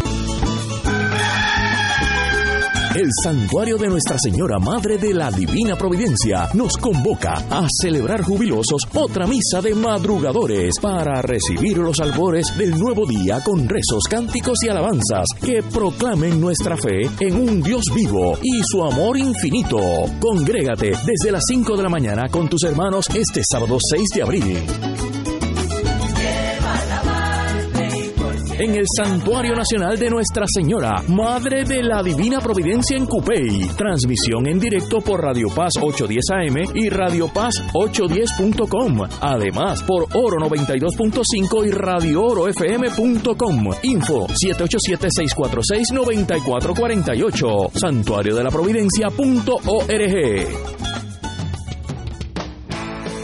El Santuario de Nuestra Señora Madre de la Divina Providencia nos convoca a celebrar jubilosos otra misa de madrugadores para recibir los albores del nuevo día con rezos, cánticos y alabanzas que proclamen nuestra fe en un Dios vivo y su amor infinito. Congrégate desde las 5 de la mañana con tus hermanos este sábado 6 de abril. En el Santuario Nacional de Nuestra Señora, Madre de la Divina Providencia en Cupey. Transmisión en directo por Radio Paz 810 AM y Radio Paz 810.com. Además, por Oro 92.5 y Radio Oro FM.com. Info 787-646-9448. Santuario de la Providencia.org.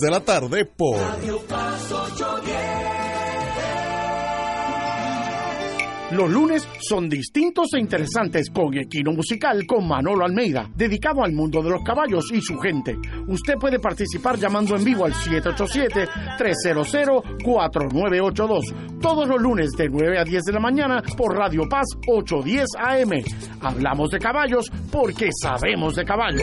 de la tarde por Los lunes son distintos e interesantes con Equino Musical con Manolo Almeida, dedicado al mundo de los caballos y su gente. Usted puede participar llamando en vivo al 787-300-4982, todos los lunes de 9 a 10 de la mañana por Radio Paz 810 AM. Hablamos de caballos porque sabemos de caballos.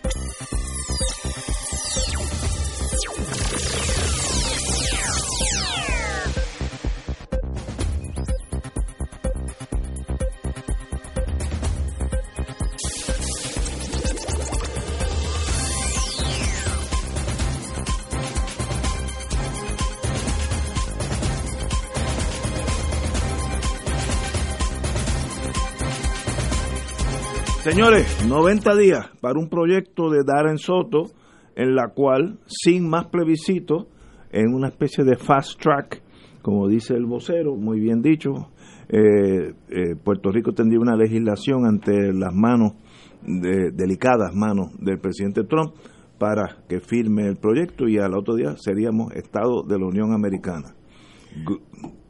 Señores, 90 días para un proyecto de Darren Soto, en la cual, sin más plebiscito, en una especie de fast track, como dice el vocero, muy bien dicho, eh, eh, Puerto Rico tendría una legislación ante las manos, de, delicadas manos del presidente Trump, para que firme el proyecto y al otro día seríamos Estado de la Unión Americana.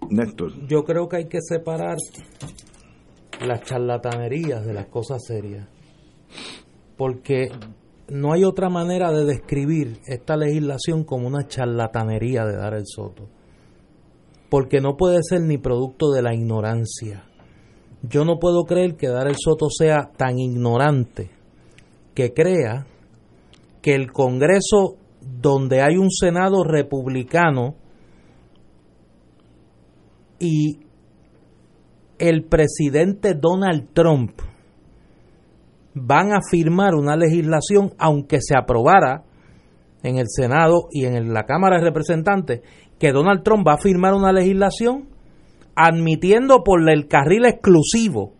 Néstor. Yo creo que hay que separar las charlatanerías de las cosas serias. Porque no hay otra manera de describir esta legislación como una charlatanería de dar el soto. Porque no puede ser ni producto de la ignorancia. Yo no puedo creer que dar el soto sea tan ignorante que crea que el Congreso donde hay un Senado republicano y el presidente Donald Trump van a firmar una legislación, aunque se aprobara en el Senado y en la Cámara de Representantes, que Donald Trump va a firmar una legislación admitiendo por el carril exclusivo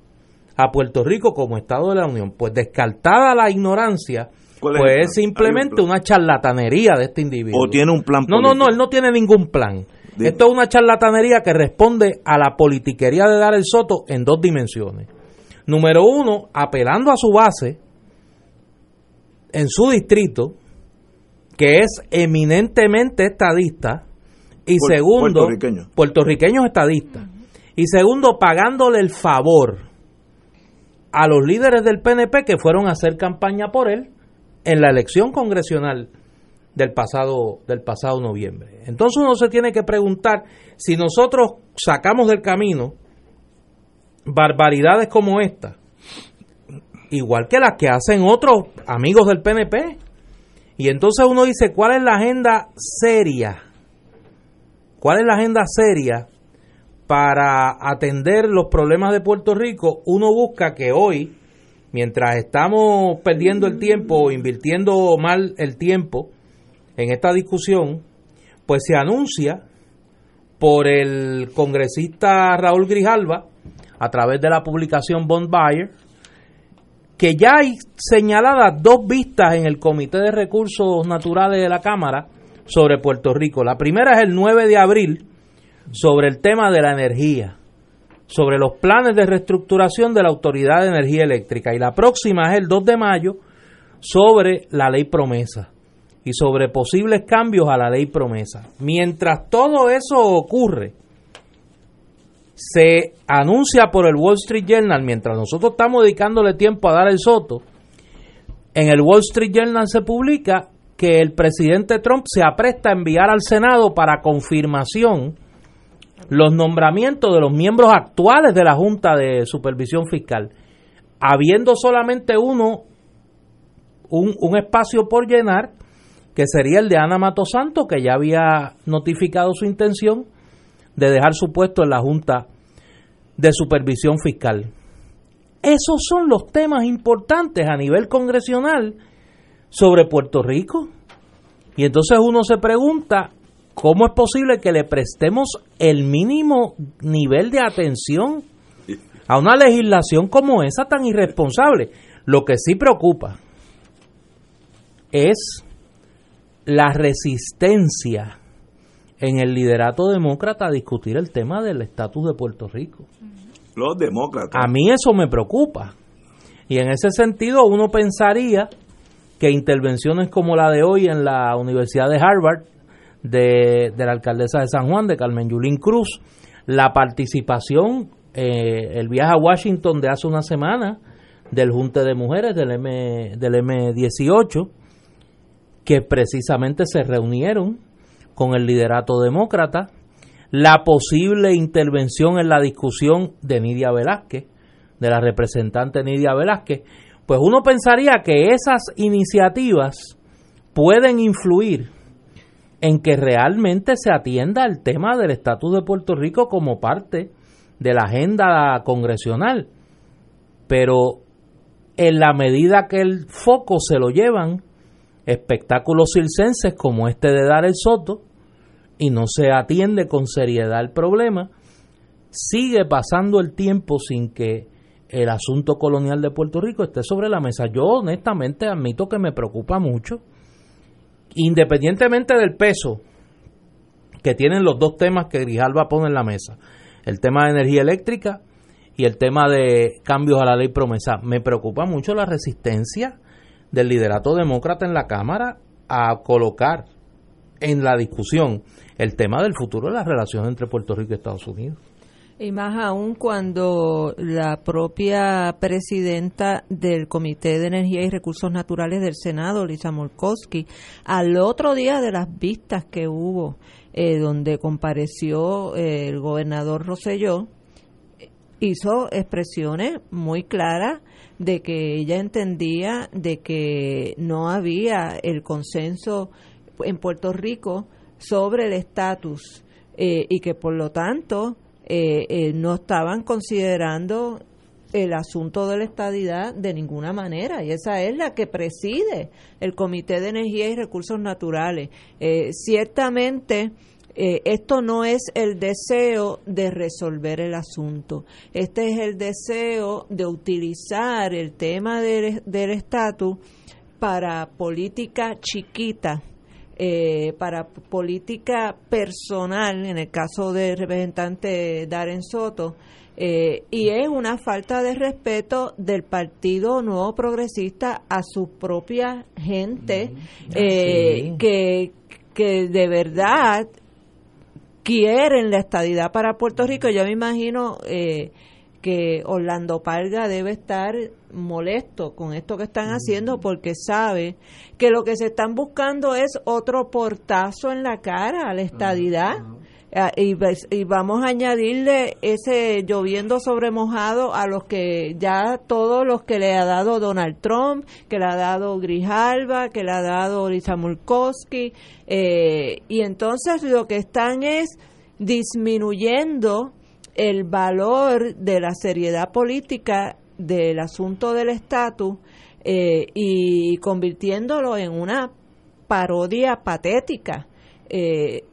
a Puerto Rico como Estado de la Unión. Pues descartada la ignorancia, ¿Cuál es pues es simplemente un una charlatanería de este individuo. ¿O tiene un plan No, no, no, político? él no tiene ningún plan. Dime. Esto es una charlatanería que responde a la politiquería de dar el soto en dos dimensiones. Número uno, apelando a su base en su distrito, que es eminentemente estadista, y segundo, puertorriqueño. puertorriqueños estadistas, y segundo, pagándole el favor a los líderes del PNP que fueron a hacer campaña por él en la elección congresional del pasado del pasado noviembre. Entonces uno se tiene que preguntar si nosotros sacamos del camino barbaridades como esta, igual que las que hacen otros amigos del PNP. Y entonces uno dice, ¿cuál es la agenda seria? ¿Cuál es la agenda seria para atender los problemas de Puerto Rico? Uno busca que hoy, mientras estamos perdiendo el tiempo invirtiendo mal el tiempo en esta discusión, pues se anuncia por el congresista Raúl Grijalva, a través de la publicación Bond Buyer, que ya hay señaladas dos vistas en el Comité de Recursos Naturales de la Cámara sobre Puerto Rico. La primera es el 9 de abril sobre el tema de la energía, sobre los planes de reestructuración de la Autoridad de Energía Eléctrica. Y la próxima es el 2 de mayo sobre la ley promesa y sobre posibles cambios a la ley promesa. Mientras todo eso ocurre, se anuncia por el Wall Street Journal, mientras nosotros estamos dedicándole tiempo a dar el soto, en el Wall Street Journal se publica que el presidente Trump se apresta a enviar al Senado para confirmación los nombramientos de los miembros actuales de la Junta de Supervisión Fiscal, habiendo solamente uno, un, un espacio por llenar, que sería el de Ana Mato Santo, que ya había notificado su intención de dejar su puesto en la Junta de Supervisión Fiscal. Esos son los temas importantes a nivel congresional sobre Puerto Rico. Y entonces uno se pregunta, ¿cómo es posible que le prestemos el mínimo nivel de atención a una legislación como esa tan irresponsable? Lo que sí preocupa es la resistencia en el liderato demócrata a discutir el tema del estatus de Puerto Rico. Los demócratas. A mí eso me preocupa. Y en ese sentido uno pensaría que intervenciones como la de hoy en la Universidad de Harvard, de, la alcaldesa de San Juan, de Carmen Yulín Cruz, la participación, eh, el viaje a Washington de hace una semana del Junte de Mujeres del, M, del M18, que precisamente se reunieron con el liderato demócrata, la posible intervención en la discusión de Nidia Velázquez, de la representante Nidia Velázquez, pues uno pensaría que esas iniciativas pueden influir en que realmente se atienda el tema del estatus de Puerto Rico como parte de la agenda congresional. Pero en la medida que el foco se lo llevan espectáculos circenses como este de Dar el Soto y no se atiende con seriedad el problema, sigue pasando el tiempo sin que el asunto colonial de Puerto Rico esté sobre la mesa. Yo honestamente admito que me preocupa mucho, independientemente del peso que tienen los dos temas que Grijalva pone en la mesa, el tema de energía eléctrica y el tema de cambios a la ley promesa. Me preocupa mucho la resistencia del liderato demócrata en la Cámara a colocar en la discusión el tema del futuro de las relaciones entre Puerto Rico y Estados Unidos. Y más aún cuando la propia presidenta del Comité de Energía y Recursos Naturales del Senado, Lisa Murkowski, al otro día de las vistas que hubo, eh, donde compareció eh, el gobernador Roselló, hizo expresiones muy claras de que ella entendía de que no había el consenso en Puerto Rico sobre el estatus eh, y que por lo tanto eh, eh, no estaban considerando el asunto de la estadidad de ninguna manera y esa es la que preside el Comité de Energía y Recursos Naturales. ciertamente eh, esto no es el deseo de resolver el asunto, este es el deseo de utilizar el tema del estatus para política chiquita, eh, para política personal, en el caso del representante Darren Soto, eh, y es una falta de respeto del Partido Nuevo Progresista a su propia gente, que, que de verdad quieren la estadidad para Puerto Rico. Yo me imagino eh, que Orlando Parga debe estar molesto con esto que están haciendo porque sabe que lo que se están buscando es otro portazo en la cara a la estadidad. Y, y, vamos a añadirle ese lloviendo sobre mojado a los que ya todos los que le ha dado Donald Trump, que le ha dado Grijalva, que le ha dado Lisa eh, y entonces lo que están es disminuyendo el valor de la seriedad política del asunto del estatus eh, y convirtiéndolo en una parodia patética eh,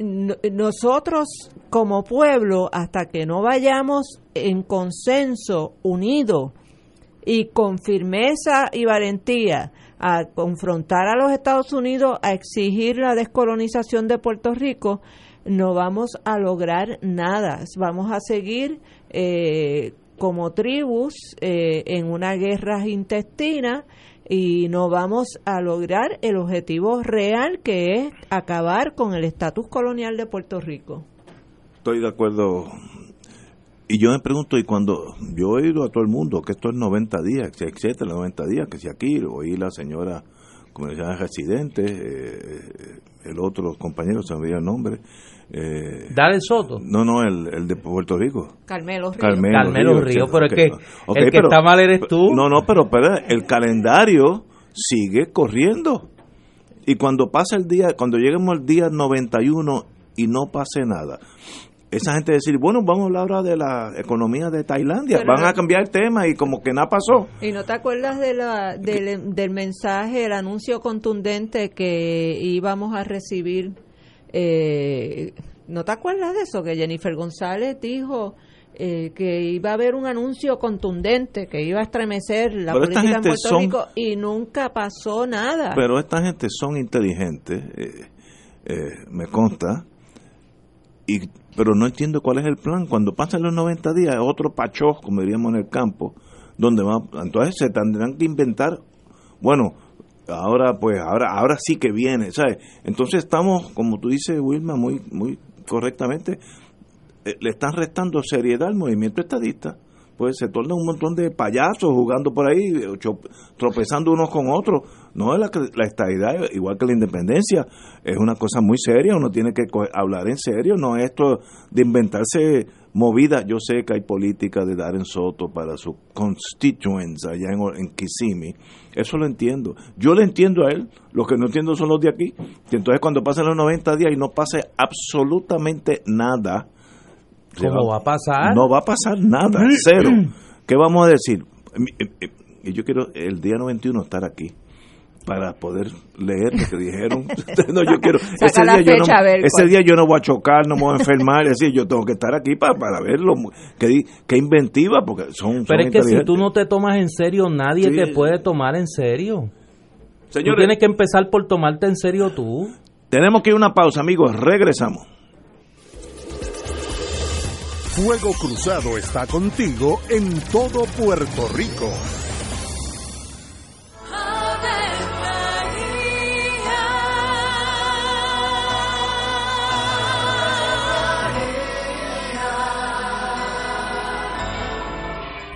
nosotros como pueblo, hasta que no vayamos en consenso, unido y con firmeza y valentía a confrontar a los Estados Unidos, a exigir la descolonización de Puerto Rico, no vamos a lograr nada. Vamos a seguir eh, como tribus eh, en una guerra intestina y no vamos a lograr el objetivo real que es acabar con el estatus colonial de Puerto Rico. Estoy de acuerdo. Y yo me pregunto, y cuando yo he oído a todo el mundo que esto es 90 días, etcétera, 90 días, que si aquí oí la señora, como decía, residente, eh, el otro, los compañeros, se me olvidó el nombre, eh, Dale Soto. No, no, el, el, de Puerto Rico. Carmelo Río. Carmelo, Río, pero es que el que está mal eres tú. No, no, pero, pero el calendario sigue corriendo. Y cuando pasa el día, cuando lleguemos al día 91 y no pase nada, esa gente decir, bueno, vamos a hablar ahora de la economía de Tailandia, Pero van a cambiar el tema y como que nada pasó. ¿Y no te acuerdas de la, del, del mensaje, el anuncio contundente que íbamos a recibir? Eh, ¿No te acuerdas de eso? Que Jennifer González dijo eh, que iba a haber un anuncio contundente, que iba a estremecer la Pero política en Puerto son- Rico y nunca pasó nada. Pero esta gente son inteligentes, eh, eh, me consta, y pero no entiendo cuál es el plan. Cuando pasan los 90 días, otro pachó, como diríamos en el campo, donde va, entonces se tendrán que inventar, bueno, ahora pues, ahora, ahora sí que viene, ¿sabes? Entonces estamos, como tú dices, Wilma, muy, muy correctamente, eh, le están restando seriedad al movimiento estadista. Pues se torna un montón de payasos jugando por ahí, eh, tropezando unos con otros. No es la, que- la estadidad, igual que la independencia, es una cosa muy seria, uno tiene que hablar en serio, no es esto de inventarse movidas. Yo sé que hay política de Darren Soto para sus constituents allá en, en Kissimmee, eso lo entiendo. Yo le entiendo a él, los que no entiendo son los de aquí, que entonces cuando pasen los 90 días y no pase absolutamente nada, ¿Cómo va a pasar? no va a pasar nada, cero. ¿Qué vamos a decir? Eh, eh, Y yo quiero el día 91 estar aquí para poder leer lo que dijeron. no, yo quiero. Saca Ese día, yo no, fecha, a ver ese día yo no voy a chocar, no me voy a enfermar. Es decir, yo tengo que estar aquí para, para verlo. Qué, qué inventiva, porque son. Pero son es que si tú no te tomas en serio, nadie Sí. te puede tomar en serio. Tú Señores, tienes que empezar por tomarte en serio tú. tenemos que ir a una pausa, amigos. Regresamos. Fuego Cruzado está contigo en todo Puerto Rico.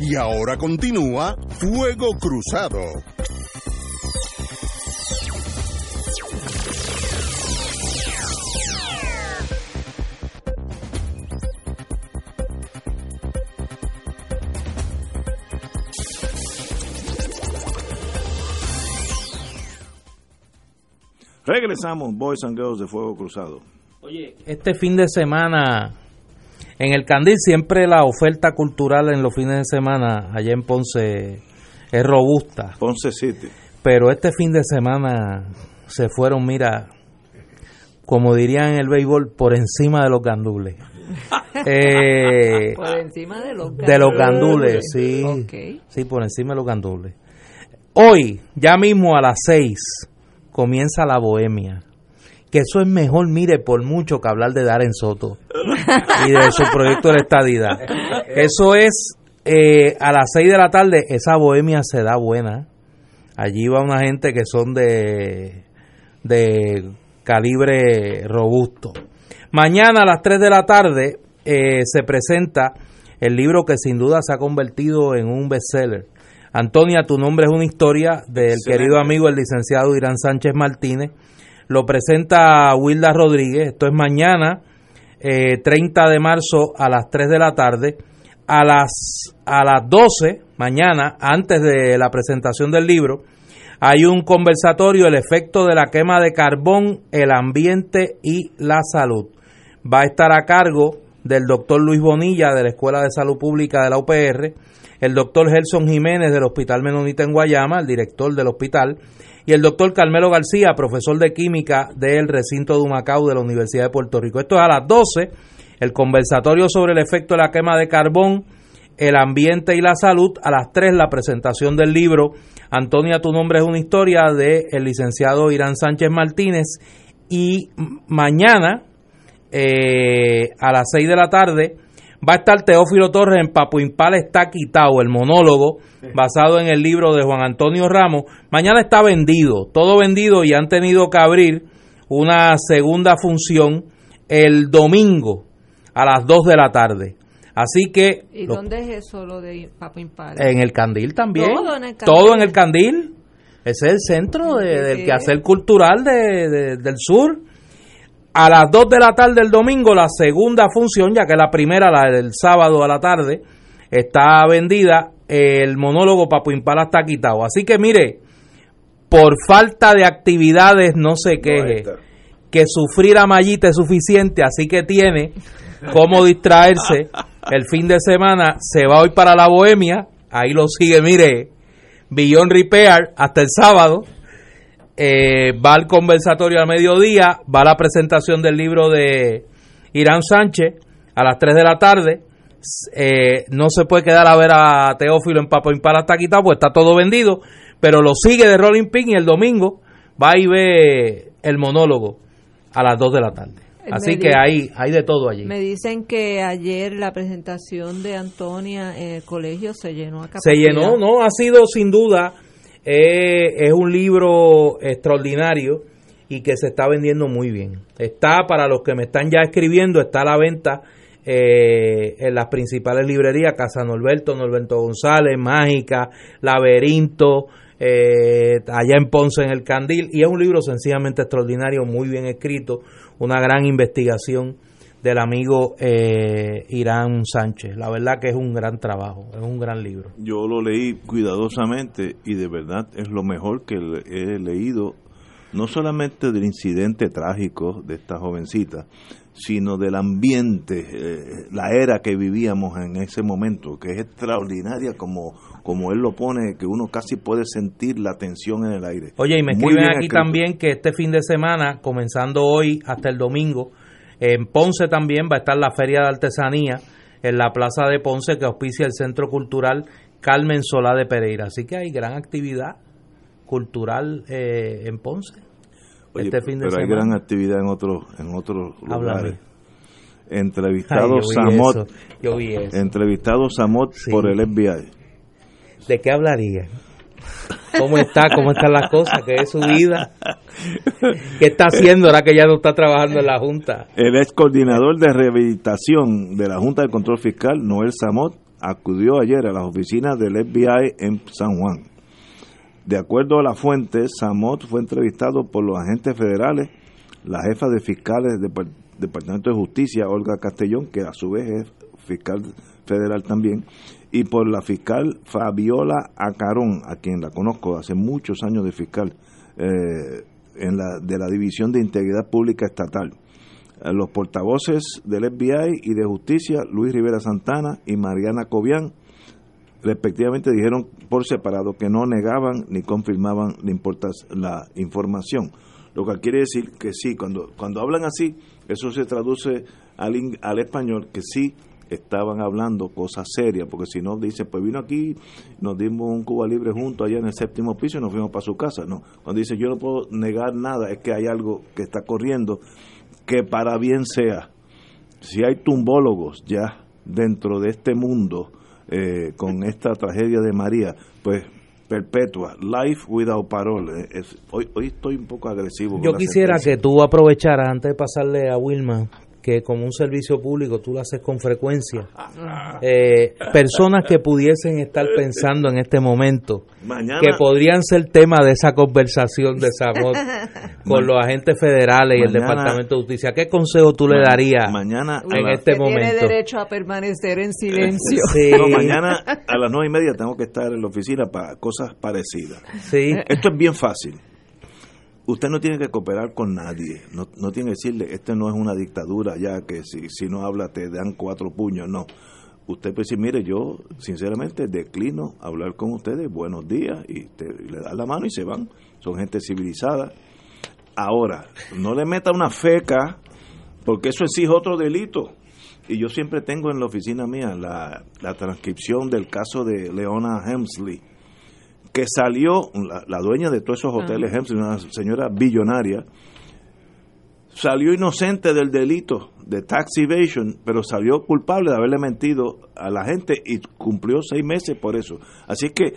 Y ahora continúa Fuego Cruzado. Regresamos, Boys and Girls de Fuego Cruzado. Oye, este fin de semana en el Candil siempre la oferta cultural en los fines de semana allá en Ponce es robusta. Ponce City. Pero este fin de semana se fueron, mira, como dirían en el béisbol, por encima de los gandules. Eh, Por encima de los de los gandules, sí. Ok. Sí, por encima de los gandules. Hoy, ya mismo a las 6, comienza la bohemia. Que eso es mejor, mire, por mucho que hablar de Darren Soto y de su proyecto de la estadidad. Eso es eh, a las 6 de la tarde, esa bohemia se da buena. Allí va una gente que son de, de calibre robusto. Mañana a las 3 de la tarde eh, se presenta el libro que sin duda se ha convertido en un bestseller. Antonia, tu nombre es una historia del querido amigo el licenciado Irán Sánchez Martínez. Lo presenta Wilda Rodríguez. Esto es mañana, eh, 30 de marzo a las 3 de la tarde. A las, a las 12, mañana, antes de la presentación del libro, hay un conversatorio, el efecto de la quema de carbón, el ambiente y la salud. Va a estar a cargo del doctor Luis Bonilla de la Escuela de Salud Pública de la UPR, el doctor Gelson Jiménez del Hospital Menonita en Guayama, el director del hospital, y el doctor Carmelo García, profesor de química del recinto de Humacao de la Universidad de Puerto Rico. Esto es a las 12, el conversatorio sobre el efecto de la quema de carbón, el ambiente y la salud. A las 3, la presentación del libro Antonia, tu nombre es una historia del el licenciado Irán Sánchez Martínez. Y mañana, eh, a las 6 de la tarde, va a estar Teófilo Torres en Papo Impala está quitado, el monólogo basado en el libro de Juan Antonio Ramos. Mañana está vendido, todo vendido y han tenido que abrir una segunda función el domingo a las 2 de la tarde. Así que... ¿Y lo- dónde es eso lo de Papo Impala? en el Candil también. Todo en el Candil. Todo en el Candil. Ese es el centro de- del quehacer cultural de- de- del sur. A las 2 de la tarde del domingo, la segunda función, ya que la primera, la del sábado a la tarde, está vendida. El monólogo Papo Impala está quitado. Así que mire, por falta de actividades no se queje. que sufrir a Mayita es suficiente, así que tiene cómo distraerse el fin de semana. Se va hoy para la Bohemia, ahí lo sigue, mire, Beyond Repair hasta el sábado. Eh, va al conversatorio al mediodía, va a la presentación del libro de Irán Sánchez a las 3 de la tarde. Eh, no se puede quedar a ver a Teófilo en Papo Impala hasta quitado, pues está todo vendido, pero lo sigue de Rolling Pin y el domingo va y ve el monólogo a las 2 de la tarde. Eh, Así me que hay, hay de todo allí. Me dicen que ayer la presentación de Antonia en el colegio se llenó a Se capacidad. llenó, no, ha sido sin duda, eh, es un libro extraordinario y que se está vendiendo muy bien. Está, para los que me están ya escribiendo, está a la venta eh, en las principales librerías, Casa Norberto, Norberto González, Mágica, Laberinto, eh, allá en Ponce, en el Candil, y es un libro sencillamente extraordinario, muy bien escrito, una gran investigación del amigo eh, Irán Sánchez. La verdad que es un gran trabajo, es un gran libro. Yo lo leí cuidadosamente y de verdad es lo mejor que he leído, no solamente del incidente trágico de esta jovencita, sino del ambiente, eh, la era que vivíamos en ese momento, que es extraordinaria como, como él lo pone, que uno casi puede sentir la tensión en el aire. Oye, y me Muy escriben aquí escrito. también que este fin de semana, comenzando hoy hasta el domingo, en Ponce también va a estar la Feria de Artesanía en la Plaza de Ponce que auspicia el Centro Cultural Carmen Solá de Pereira. Así que hay gran actividad cultural eh, en Ponce Oye, este fin de pero hay gran actividad en otros en otros lugares. Ay, Entrevistado vi Samot, eso, yo vi eso. entrevistado Samot Sí. por el FBI. ¿De qué hablaría? ¿Cómo está? ¿Cómo están las cosas? ¿Qué es su vida? ¿Qué está haciendo ahora que ya no está trabajando en la Junta? El ex coordinador de rehabilitación de la Junta de Control Fiscal, Noel Samot, acudió ayer a las oficinas del FBI en San Juan. De acuerdo a la fuente, Samot fue entrevistado por los agentes federales, la jefa de fiscales del Depart- Departamento de Justicia, Olga Castellón, que a su vez es fiscal federal también, y por la fiscal Fabiola Acarón, a quien la conozco hace muchos años de fiscal eh, en la, de la División de Integridad Pública Estatal. Eh, Los portavoces del FBI y de Justicia, Luis Rivera Santana y Mariana Cobian, respectivamente dijeron por separado que no negaban ni confirmaban la, información. Lo que quiere decir que sí, cuando, cuando hablan así, eso se traduce al, al español, que sí estaban hablando cosas serias, porque si no, dice, pues vino aquí, nos dimos un Cuba Libre junto allá en el séptimo piso y nos fuimos para su casa. No, cuando dice, yo no puedo negar nada, es que hay algo que está corriendo que para bien sea, si hay tumbólogos ya dentro de este mundo eh, con esta tragedia de María, pues perpetua, life without parole. Es, hoy, hoy estoy un poco agresivo. Yo quisiera que tú aprovecharas antes de pasarle a Wilma que como un servicio público tú lo haces con frecuencia. Eh, personas que pudiesen estar pensando en este momento Mañana- que podrían ser tema de esa conversación de Samot con los agentes federales y el Departamento de Justicia. ¿Qué consejo tú le darías mañana en la- este que tiene momento? derecho a permanecer en silencio. Sí. No, mañana a las nueve y media tengo que estar en la oficina para cosas parecidas. Sí. Esto es bien fácil. Usted no tiene que cooperar con nadie. No, no tiene que decirle, este no es una dictadura ya que si, si no habla te dan cuatro puños. No. Usted puede decir, mire, yo sinceramente declino hablar con ustedes, buenos días, y, te- le da la mano y se van. Son gente civilizada. Ahora, no le meta una feca, porque eso es otro delito. Y yo siempre tengo en la oficina mía la, la transcripción del caso de Leona Hemsley, que salió, la, la dueña de todos esos hoteles Hemsley, una señora billonaria, salió inocente del delito de tax evasion, pero salió culpable de haberle mentido a la gente y cumplió seis meses por eso. Así que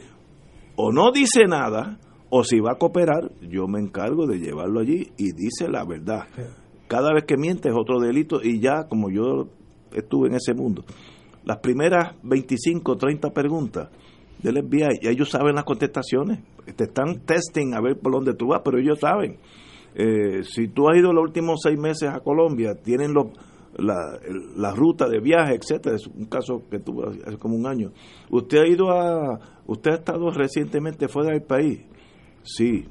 o no dice nada, o si va a cooperar, yo me encargo de llevarlo allí y dice la verdad. Cada vez que miente es otro delito y ya como yo estuve en ese mundo, las primeras 25, 30 preguntas del FBI, ya ellos saben las contestaciones, te están testing a ver por dónde tú vas, pero ellos saben. Eh, si tú has ido los últimos seis meses a Colombia, tienen los, la, la ruta de viaje, etcétera. Es un caso que tuve hace como un año. ¿Usted ha ido a, usted ha estado recientemente fuera del país? Sí.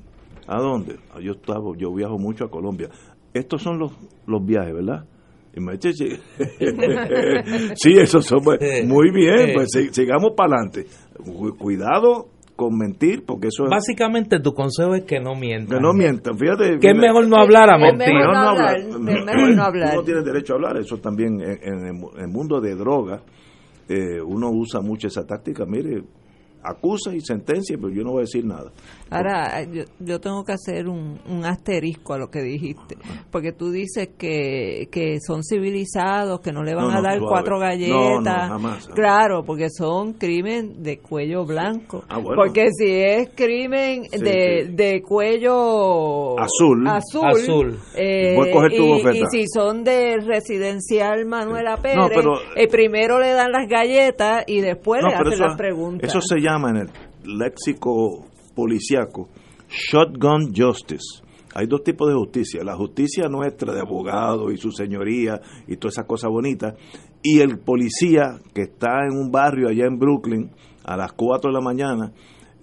¿A dónde? Ah, Yo estaba, yo viajo mucho a Colombia. Estos son los, los viajes, ¿verdad? Y me dice, sí, sí, eso son pues, muy bien, pues si- sigamos para adelante. Cuidado con mentir, porque eso es Básicamente tu consejo es que no mientas. que no mientan, fíjate. Que es mejor no hablar a Es mentir. mejor no hablar. es mejor no hablar. Uno tiene derecho a hablar, eso también en, en el mu- en el mundo de drogas, eh, uno usa mucho esa táctica, mire, acusa y sentencia, pero yo no voy a decir nada. Ahora, yo, yo tengo que hacer un, un asterisco a lo que dijiste, porque tú dices que, que son civilizados, que no le van No, a no, dar suave. cuatro No, no, galletas. jamás, jamás. Claro, porque son crimen de cuello blanco. Ah, bueno. Porque si es crimen Sí, de, sí. de cuello Azul. azul, Azul. eh, Voy a coger tu y, si son de residencial Manuela Pérez, No, pero- eh, primero le dan las galletas y después No, le hacen eso, las preguntas. eso se llama en el léxico policiaco shotgun justice. Hay dos tipos de justicia, la justicia nuestra de abogado y su señoría y todas esas cosas bonitas, y el policía que está en un barrio allá en Brooklyn a las 4 de la mañana,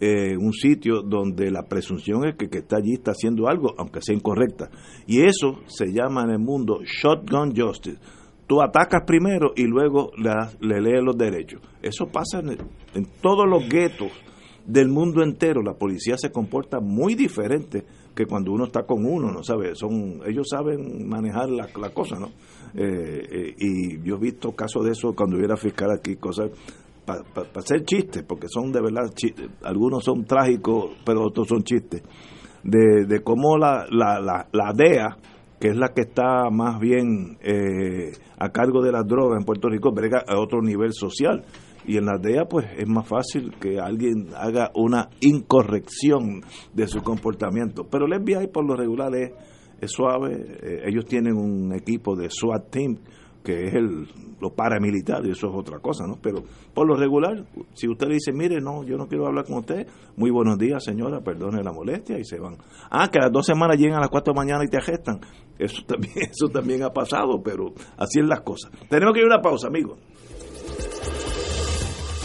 eh, un sitio donde la presunción es que que está allí está haciendo algo, aunque sea incorrecta. Y eso se llama en el mundo shotgun justice. Tú atacas primero y luego le, le lees los derechos. Eso pasa en todos los guetos del mundo entero. La policía se comporta muy diferente que cuando uno está con uno, ¿no sabe? Son, ellos saben manejar la, cosa, ¿no? Eh, eh, y yo he visto casos de eso cuando yo era fiscal aquí, cosas para hacer chistes, porque son de verdad, chi- algunos son trágicos, pero otros son chistes, de, de cómo la, la, la, la DEA, que es la que está más bien eh, a cargo de las drogas en Puerto Rico, brega a otro nivel social. Y en la DEA, pues es más fácil que alguien haga una incorrección de su comportamiento. Pero el FBI, por lo regular, es, suave. Eh, ellos tienen un equipo de SWAT team que es el, lo paramilitar, y eso es otra cosa, ¿no? Pero por lo regular, si usted dice, mire, no, yo no quiero hablar con usted, muy buenos días, señora, perdone la molestia, y se van. Ah, que a las dos semanas llegan a las cuatro de la mañana y te arrestan. Eso también, eso también ha pasado, pero así es las cosas. Tenemos que ir a una pausa, amigos.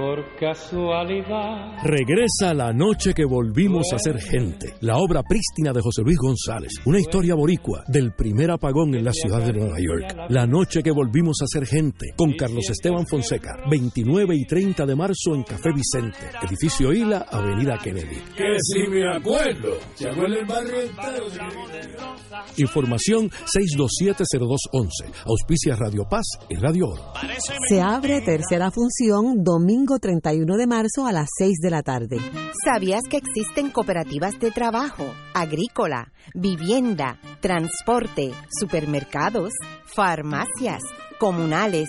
Porque casualidad. Regresa la noche que volvimos a ser gente. La obra prístina de José Luis González. Una historia boricua del primer apagón en la ciudad de Nueva York. La noche que volvimos a ser gente. Con Carlos Esteban Fonseca. 29 y 30 de marzo en Café Vicente. Edificio Hila, Avenida Kennedy. Que si me acuerdo. ¿Se el barrio entero? Información 6270211. Auspicia Radio Paz y Radio Oro. Se abre tercera función domingo 31 de marzo a las 6 de la tarde. ¿Sabías que existen cooperativas de trabajo, agrícola, vivienda, transporte, supermercados, farmacias, comunales,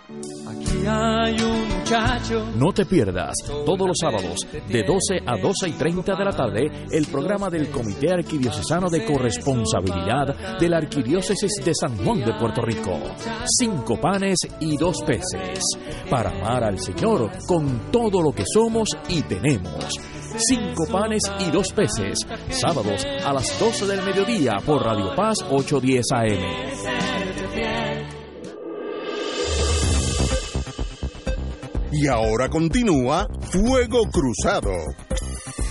No te pierdas todos los sábados de 12 a 12 y 30 de la tarde el programa del Comité Arquidiocesano de Corresponsabilidad de la Arquidiócesis de San Juan de Puerto Rico. Cinco panes y dos peces para amar al Señor con todo lo que somos y tenemos. Cinco panes y dos peces, sábados a las 12 del mediodía por Radio Paz 810 AM. Y ahora continúa Fuego Cruzado.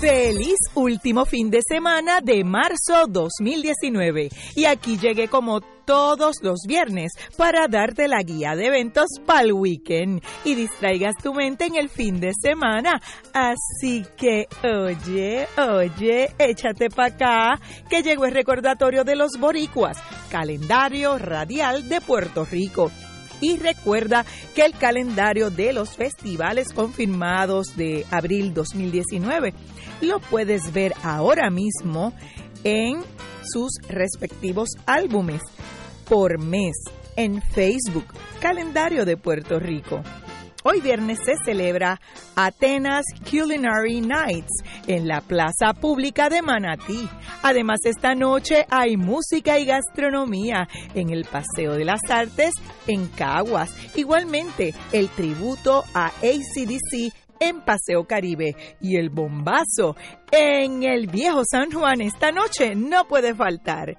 Feliz último fin de semana de marzo 2019. Y aquí llegué como todos los viernes para darte la guía de eventos para el weekend y distraigas tu mente en el fin de semana. Así que, oye, oye, échate para acá, que llegó el recordatorio de los boricuas, calendario radial de Puerto Rico y recuerda que el calendario de los festivales confirmados de abril 2019 lo puedes ver ahora mismo en sus respectivos álbumes por mes en Facebook, Calendario de Puerto Rico. Hoy viernes se celebra Atenas Culinary Nights en la Plaza Pública de Manatí. Además, esta noche hay música y gastronomía en el Paseo de las Artes en Caguas. Igualmente, el tributo a ACDC en Paseo Caribe y el bombazo en el Viejo San Juan esta noche no puede faltar.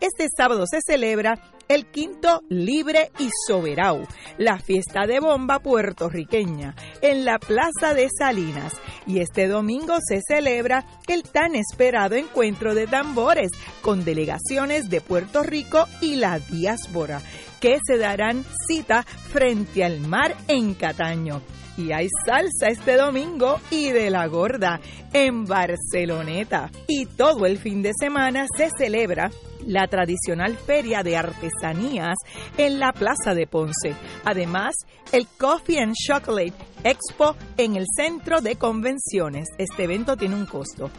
Este sábado se celebra el quinto Libre y Soberau, la fiesta de bomba puertorriqueña, en la Plaza de Salinas. Y este domingo se celebra el tan esperado encuentro de tambores con delegaciones de Puerto Rico y la diáspora, que se darán cita frente al mar en Cataño y hay salsa este domingo y de la gorda en Barceloneta. Y todo el fin de semana se celebra la tradicional feria de artesanías en la Plaza de Ponce. Además, el Coffee and Chocolate Expo en el Centro de Convenciones. Este evento tiene un costo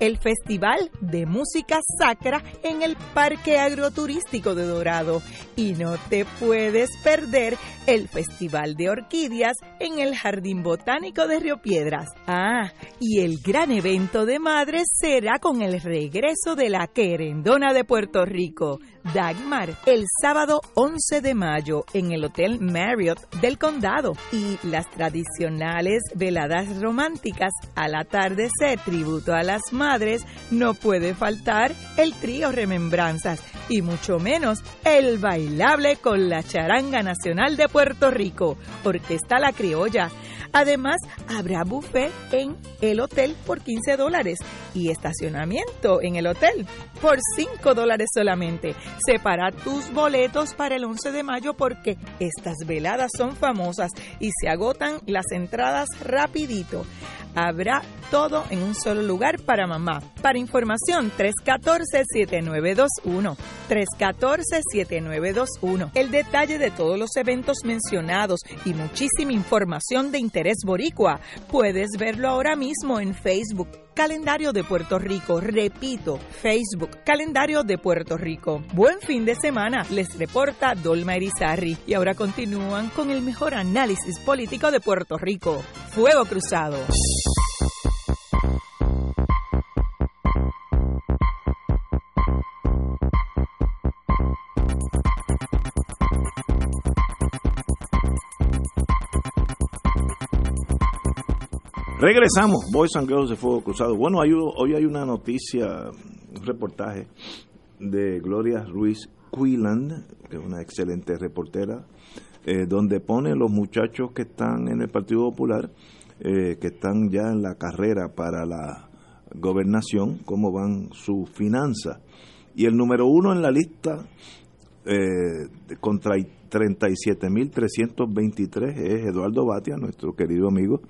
el Festival de Música Sacra en el Parque Agroturístico de Dorado. Y no te puedes perder el Festival de Orquídeas en el Jardín Botánico de Río Piedras. Ah, y el gran evento de madres será con el regreso de la querendona de Puerto Rico, Dagmar, el sábado 11 de mayo en el Hotel Marriott del Condado. Y las tradicionales veladas románticas al atardecer, tributo a las madres, no puede faltar el trío Remembranzas y mucho menos el bailable con la charanga nacional de Puerto Rico, Orquesta La Criolla. Además, habrá buffet en el hotel por 15 dólares y estacionamiento en el hotel por 5 dólares solamente. Separa tus boletos para el 11 de mayo porque estas veladas son famosas y se agotan las entradas rapidito. Habrá todo en un solo lugar para mamá. Para información, 314-7921. 314-7921. El detalle de todos los eventos mencionados y muchísima información de interés boricua puedes verlo ahora mismo en Facebook. Calendario de Puerto Rico. Repito, Facebook, Calendario de Puerto Rico. Buen fin de semana, les reporta Dolma Erizarri. Y ahora continúan con el mejor análisis político de Puerto Rico. Fuego Cruzado. Regresamos, Boys and Girls de Fuego Cruzado. Bueno, hay, hoy hay una noticia, un reportaje de Gloria Ruiz Quilland, que es una excelente reportera, eh, donde pone los muchachos que están en el Partido Popular, eh, que están ya en la carrera para la gobernación, cómo van sus finanzas. Y el número uno en la lista eh, con 37.323 es Eduardo Batia, nuestro querido amigo.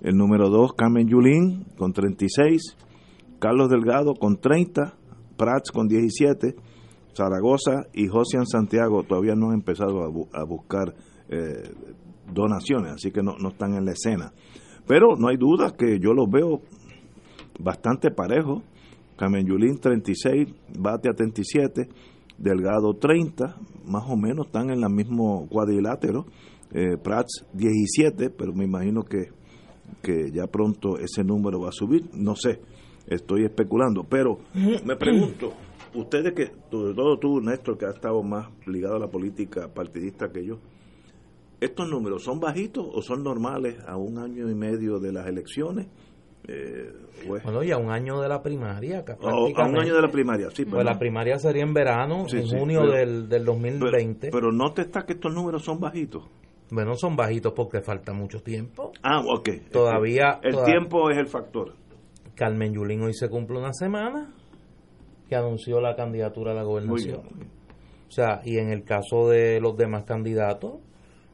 El número 2, Carmen Yulín, con 36. Carlos Delgado, con 30. Prats, con 17. Zaragoza y Josian Santiago todavía no han empezado a, buscar eh, donaciones, así que no, no están en la escena. Pero no hay duda que yo los veo bastante parejos. Carmen Yulín 36, Batia 37, Delgado 30, más o menos están en el mismo cuadrilátero. Eh, Prats 17, pero me imagino que que ya pronto ese número va a subir, no sé, estoy especulando, pero me pregunto, ustedes que, sobre todo tú, Néstor, que has estado más ligado a la política partidista que yo, ¿estos números son bajitos o son normales a un año y medio de las elecciones? Eh, pues, bueno, y a un año de la primaria. a un año de la primaria, sí. Pues la primaria sería en verano, en junio del, del 2020. Pero, pero no te está que estos números son bajitos. Bueno, son bajitos porque falta mucho tiempo. Ah, ok. Todavía. El tiempo es el factor. Carmen Yulín hoy se cumple una semana que anunció la candidatura a la gobernación. O sea, y en el caso de los demás candidatos,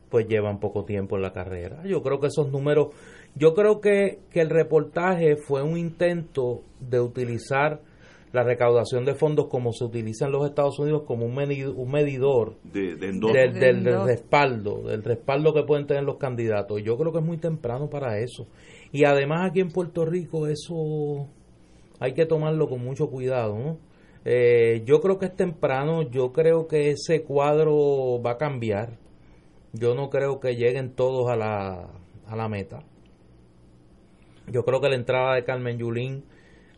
pues llevan poco tiempo en la carrera. Yo creo que esos números. Yo creo que, que el reportaje fue un intento de utilizar la recaudación de fondos como se utiliza en los Estados Unidos como un, un medidor del, respaldo, del respaldo que pueden tener los candidatos. Yo creo que es muy temprano para eso. Y además aquí en Puerto Rico eso hay que tomarlo con mucho cuidado. Eh, yo creo que es temprano, yo creo que ese cuadro va a cambiar. Yo no creo que lleguen todos a la, a la meta. Yo creo que la entrada de Carmen Yulín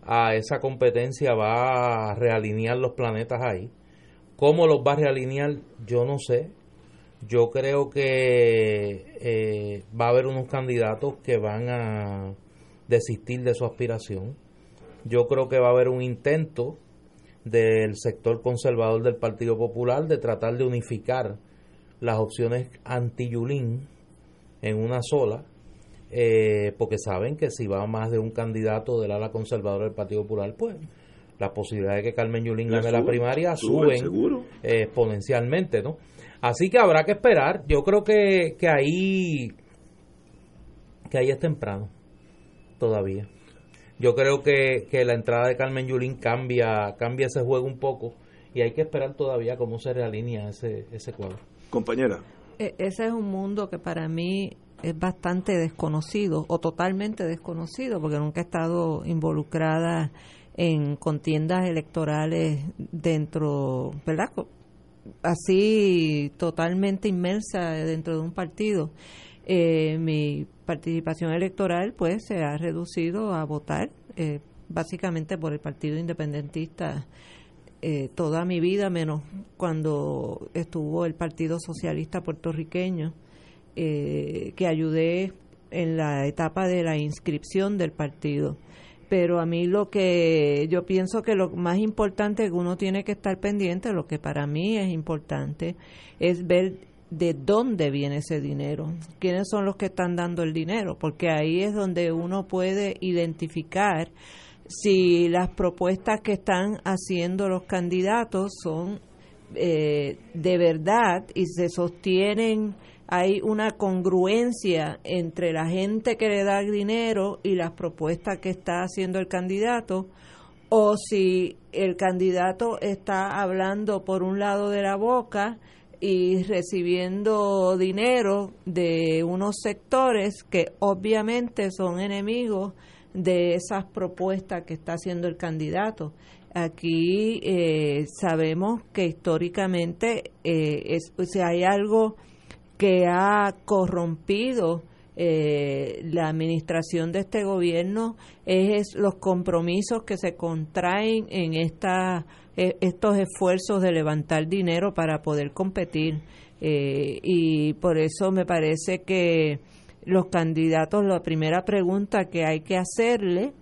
a esa competencia va a realinear los planetas ahí. ¿Cómo los va a realinear? Yo no sé. Yo creo que eh, va a haber unos candidatos que van a desistir de su aspiración. Yo creo que va a haber un intento del sector conservador del Partido Popular de tratar de unificar las opciones anti-Yulín en una sola eh, porque saben que si va más de un candidato del ala conservadora del Partido Popular, pues la posibilidad de que Carmen Yulín gane la primaria suben eh, exponencialmente, ¿no? Así que habrá que esperar. Yo creo que, que ahí que ahí es temprano todavía. Yo creo que, que la entrada de Carmen Yulín cambia cambia ese juego un poco y hay que esperar todavía cómo se realinea ese, ese cuadro. Compañera. E, ese es un mundo que para mí es bastante desconocido o totalmente desconocido porque nunca he estado involucrada en contiendas electorales dentro, ¿verdad? Así totalmente inmersa dentro de un partido. Eh, mi participación electoral pues se ha reducido a votar eh, básicamente por el Partido Independentista eh, toda mi vida, menos cuando estuvo el Partido Socialista puertorriqueño eh, que ayudé en la etapa de la inscripción del partido. Pero a mí lo que yo pienso que lo más importante que uno tiene que estar pendiente, lo que para mí es importante, es ver de dónde viene ese dinero, quiénes son los que están dando el dinero, porque ahí es donde uno puede identificar si las propuestas que están haciendo los candidatos son eh, de verdad y se sostienen hay una congruencia entre la gente que le da dinero y las propuestas que está haciendo el candidato, o si el candidato está hablando por un lado de la boca y recibiendo dinero de unos sectores que obviamente son enemigos de esas propuestas que está haciendo el candidato. Aquí eh, sabemos que históricamente eh, es, si hay algo que ha corrompido eh, la administración de este gobierno es, los compromisos que se contraen en esta, eh, estos esfuerzos de levantar dinero para poder competir. Eh, y por eso me parece que los candidatos, la primera pregunta que hay que hacerle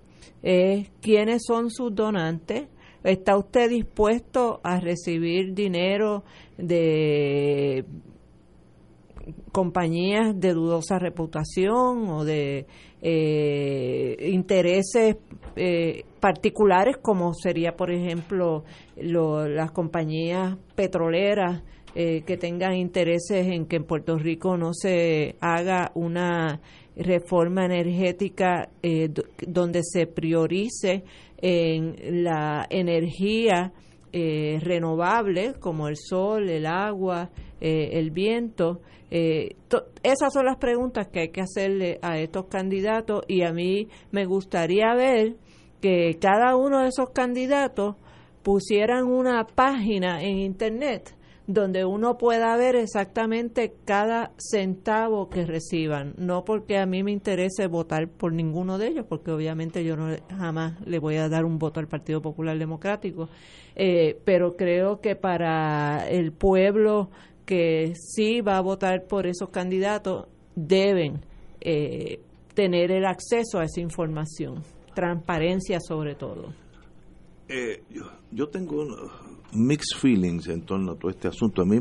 es quiénes son sus donantes. ¿Está usted dispuesto a recibir dinero de compañías de dudosa reputación o de eh, intereses eh, particulares como sería por ejemplo las compañías petroleras eh, que tengan intereses en que en Puerto Rico no se haga una reforma energética donde se priorice en la energía renovable como el sol, el agua, el viento eh, esas son las preguntas que hay que hacerle a estos candidatos y a mí me gustaría ver que cada uno de esos candidatos pusieran una página en internet donde uno pueda ver exactamente cada centavo que reciban. No porque a mí me interese votar por ninguno de ellos, porque obviamente yo no jamás le voy a dar un voto al Partido Popular Democrático, eh, pero creo que para el pueblo que sí va a votar por esos candidatos deben eh, tener el acceso a esa información, transparencia sobre todo. Eh, yo, tengo mixed feelings en torno a todo este asunto. A mí,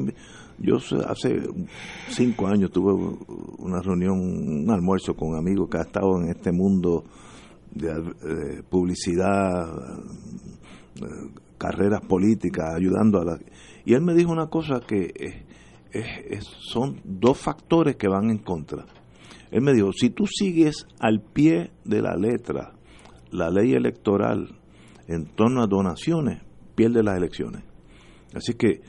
yo hace cinco años tuve una reunión, un almuerzo con amigos que ha estado en este mundo de eh, publicidad, carreras políticas, ayudando a la... Y él me dijo una cosa que son dos factores que van en contra. Él me dijo, si tú sigues al pie de la letra la ley electoral en torno a donaciones, pierdes las elecciones. Así que,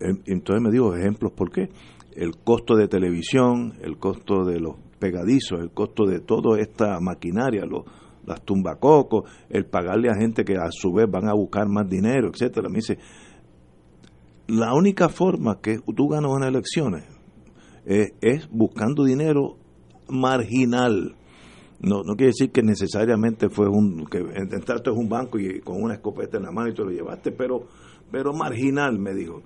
entonces me dijo ejemplos, ¿por qué? El costo de televisión, el costo de los pegadizos, el costo de toda esta maquinaria, los, las tumbacocos, el pagarle a gente que a su vez van a buscar más dinero, etcétera. Me dice, la única forma que tú ganas unas elecciones es buscando dinero marginal. No, no quiere decir que necesariamente fue un que entraste en un banco y con una escopeta en la mano y te lo llevaste, pero pero marginal me dijo.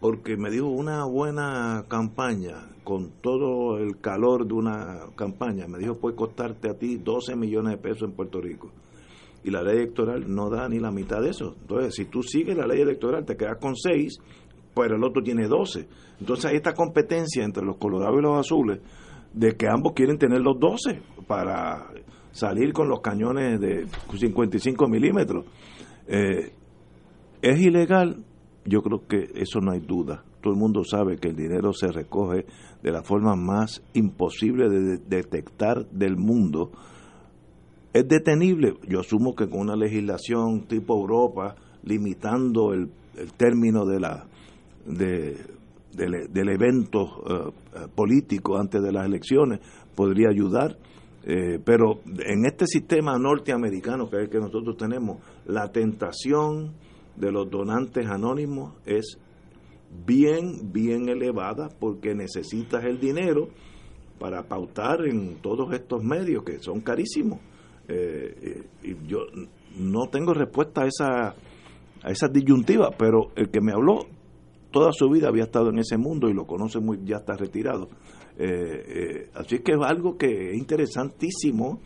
Porque me dijo una buena campaña con todo el calor de una campaña, me dijo puede costarte a ti 12 millones de pesos en Puerto Rico y la ley electoral no da ni la mitad de eso. Entonces, si tú sigues la ley electoral, te quedas con 6, pero el otro tiene 12. Entonces hay esta competencia entre los colorados y los azules de que ambos quieren tener los 12 para salir con los cañones de 55 milímetros. Eh, ¿Es ilegal? Yo creo que eso no hay duda. Todo el mundo sabe que el dinero se recoge de la forma más imposible de detectar del mundo ¿Es detenible? Yo asumo que con una legislación tipo Europa, limitando el, término de la, de, del, evento eh, eh, político antes de las elecciones, podría ayudar. Eh, pero en este sistema norteamericano que es el que nosotros tenemos, la tentación de los donantes anónimos es bien, bien elevada porque necesitas el dinero para pautar en todos estos medios que son carísimos. Eh, y yo no tengo respuesta a esa, a esa disyuntiva, pero el que me habló toda su vida había estado en ese mundo y lo conoce muy, ya está retirado. Eh, eh, así que es algo que es interesantísimo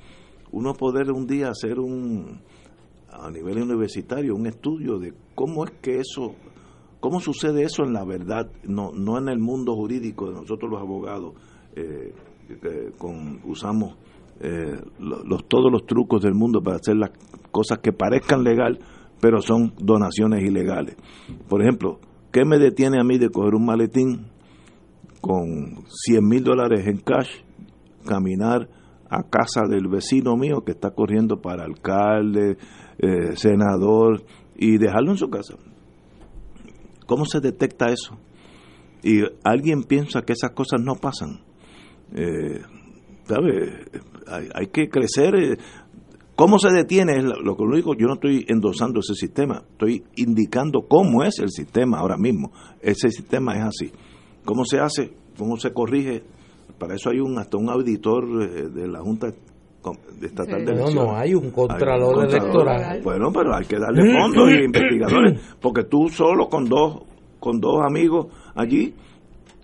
uno poder un día hacer un a nivel universitario un estudio de cómo es que eso cómo sucede eso en la verdad no no en el mundo jurídico de nosotros los abogados con usamos eh, los, todos los trucos del mundo para hacer las cosas que parezcan legal, pero son donaciones ilegales. Por ejemplo, ¿qué me detiene a mí de coger un maletín con 100 mil dólares en cash, caminar a casa del vecino mío que está corriendo para alcalde, eh, senador, y dejarlo en su casa? ¿Cómo se detecta eso? Y alguien piensa que esas cosas no pasan. Eh, ¿Sabe? hay, que crecer. ¿Cómo se detiene? Lo que lo digo, yo no estoy endosando ese sistema, estoy indicando cómo es el sistema ahora mismo. Ese sistema es así. ¿Cómo se hace? ¿Cómo se corrige? Para eso hay un hasta un auditor eh, de la Junta Estatal de Elecciones. No, no, hay un contralor, electoral. Bueno, pero hay que darle fondos y investigadores, porque tú solo con dos con dos amigos allí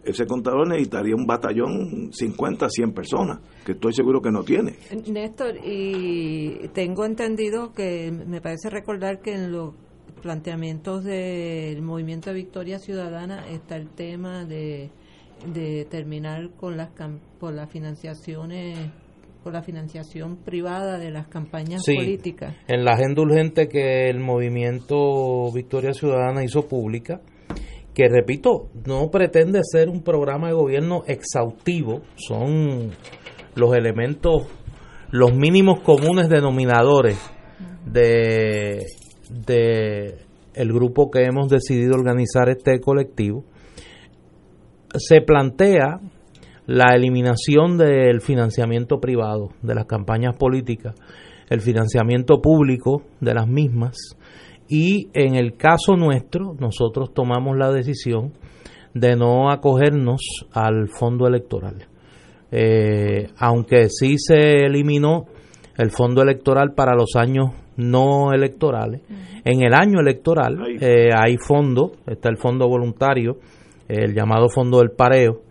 ese contador necesitaría un batallón 50, 100 personas, que estoy seguro que no tiene. Néstor, y tengo entendido que me parece recordar que en los planteamientos del movimiento de Victoria Ciudadana está el tema de, de terminar con las por las financiaciones con la financiación privada de las campañas políticas. En la agenda urgente que el movimiento Victoria Ciudadana hizo pública, que repito, no pretende ser un programa de gobierno exhaustivo, son los elementos, los mínimos comunes denominadores de, de el grupo que hemos decidido organizar este colectivo, se plantea la eliminación del financiamiento privado de las campañas políticas, el financiamiento público de las mismas y en el caso nuestro nosotros tomamos la decisión de no acogernos al fondo electoral. Eh, aunque sí se eliminó el fondo electoral para los años no electorales, en el año electoral eh, hay fondo, está el fondo voluntario, el llamado fondo del pareo,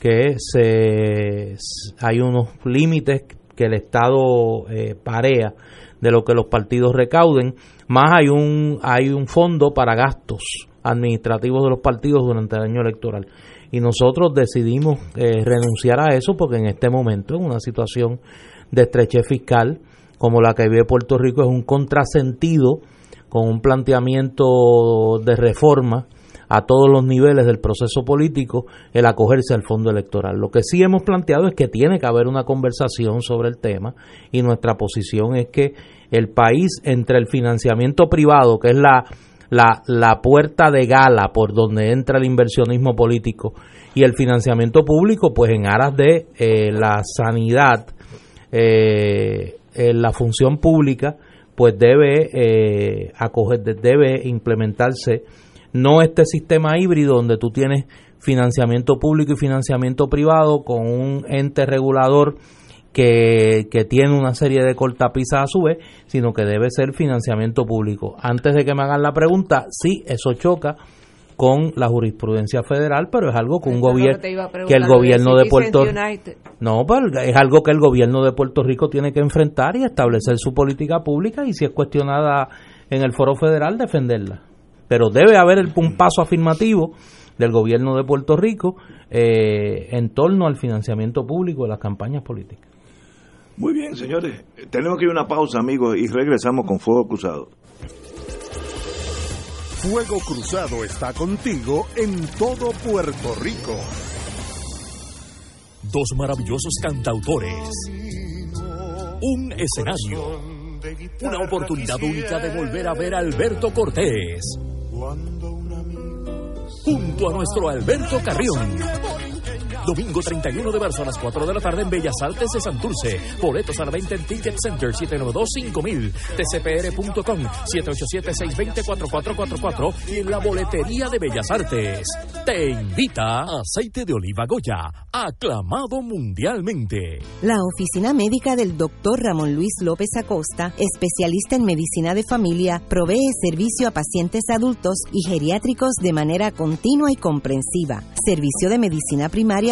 que se, hay unos límites que el Estado eh, parea de lo que los partidos recauden, más hay un, hay un fondo para gastos administrativos de los partidos durante el año electoral. Y nosotros decidimos eh, renunciar a eso porque en este momento, en una situación de estrechez fiscal como la que vive Puerto Rico, es un contrasentido con un planteamiento de reforma a todos los niveles del proceso político el acogerse al fondo electoral. Lo que sí hemos planteado es que tiene que haber una conversación sobre el tema y nuestra posición es que el país entre el financiamiento privado, que es la, la, puerta de gala por donde entra el inversionismo político, y el financiamiento público, pues en aras de eh, la sanidad, eh, la función pública, pues debe eh, acoger, debe implementarse no este sistema híbrido donde tú tienes financiamiento público y financiamiento privado con un ente regulador que, tiene una serie de cortapisas a su vez, sino que debe ser financiamiento público. Antes de que me hagan la pregunta, sí, eso choca con la jurisprudencia federal, pero es algo que un gobierno que el gobierno de Puerto No, pero es algo que el gobierno de Puerto Rico tiene que enfrentar y establecer su política pública y si es cuestionada en el foro federal defenderla pero debe haber un paso afirmativo del gobierno de Puerto Rico eh, en torno al financiamiento público de las campañas políticas. Muy bien, señores. Tenemos que ir a una pausa, amigos, y regresamos con Fuego Cruzado. Fuego Cruzado está contigo en todo Puerto Rico. Dos maravillosos cantautores. Un escenario. Una oportunidad única de volver a ver a Alberto Cortés junto a nuestro Alberto Carrión. Domingo 31 de marzo a las 4 de la tarde en Bellas Artes de Santurce. Boletos a la venta en Ticket Center 792-5000, tcpr.com 787-620-4444 y en la boletería de Bellas Artes. Te invita Aceite de Oliva Goya, aclamado mundialmente. La oficina médica del doctor Ramón Luis López Acosta, especialista en medicina de familia, provee servicio a pacientes adultos y geriátricos de manera continua y comprensiva. Servicio de medicina primaria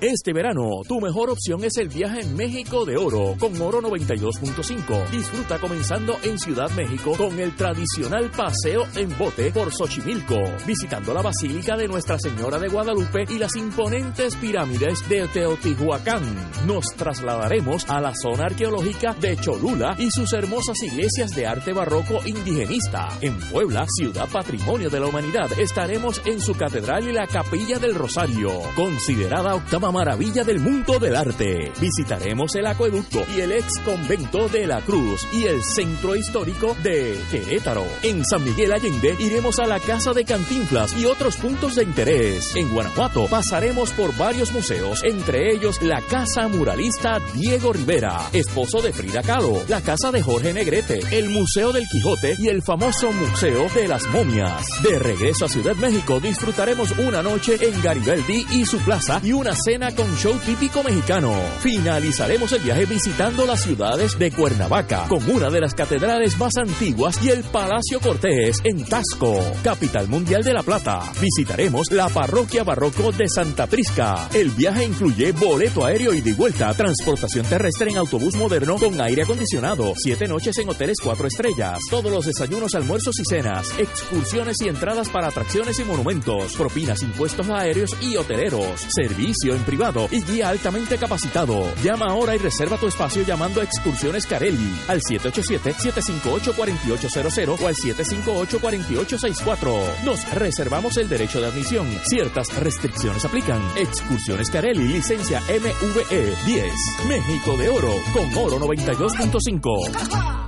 Este verano, tu mejor opción es el viaje en México de Oro con Oro 92.5. Disfruta comenzando en Ciudad México con el tradicional paseo en bote por Xochimilco, visitando la Basílica de Nuestra Señora de Guadalupe y las imponentes pirámides de Teotihuacán. Nos trasladaremos a la zona arqueológica de Cholula y sus hermosas iglesias de arte barroco indigenista. En Puebla, ciudad patrimonio de la humanidad, estaremos en su catedral y la capilla del Rosario, considerada octava maravilla del mundo del arte. Visitaremos el acueducto y el ex convento de la Cruz y el centro histórico de Querétaro. En San Miguel Allende iremos a la Casa de Cantinflas y otros puntos de interés. En Guanajuato pasaremos por varios museos, entre ellos la Casa Muralista Diego Rivera, esposo de Frida Kahlo, la Casa de Jorge Negrete, el Museo del Quijote y el famoso Museo de las Momias. De regreso a Ciudad México disfrutaremos una noche en Garibaldi y su plaza y una cena con show típico mexicano. Finalizaremos el viaje visitando las ciudades de Cuernavaca, con una de las catedrales más antiguas y el Palacio Cortés en Tasco, capital mundial de La Plata. Visitaremos la parroquia barroco de Santa Prisca. El viaje incluye boleto aéreo y de vuelta, transportación terrestre en autobús moderno con aire acondicionado, siete noches en hoteles cuatro estrellas, todos los desayunos, almuerzos y cenas, excursiones y entradas para atracciones y monumentos, propinas, impuestos aéreos y hoteleros, servicio en privado y guía altamente capacitado. Llama ahora y reserva tu espacio llamando a Excursiones Carelli al 787-758-4800 o al 758-4864. Nos reservamos el derecho de admisión. Ciertas restricciones aplican. Excursiones Carelli, licencia MVE 10. México de Oro con Oro 92.5.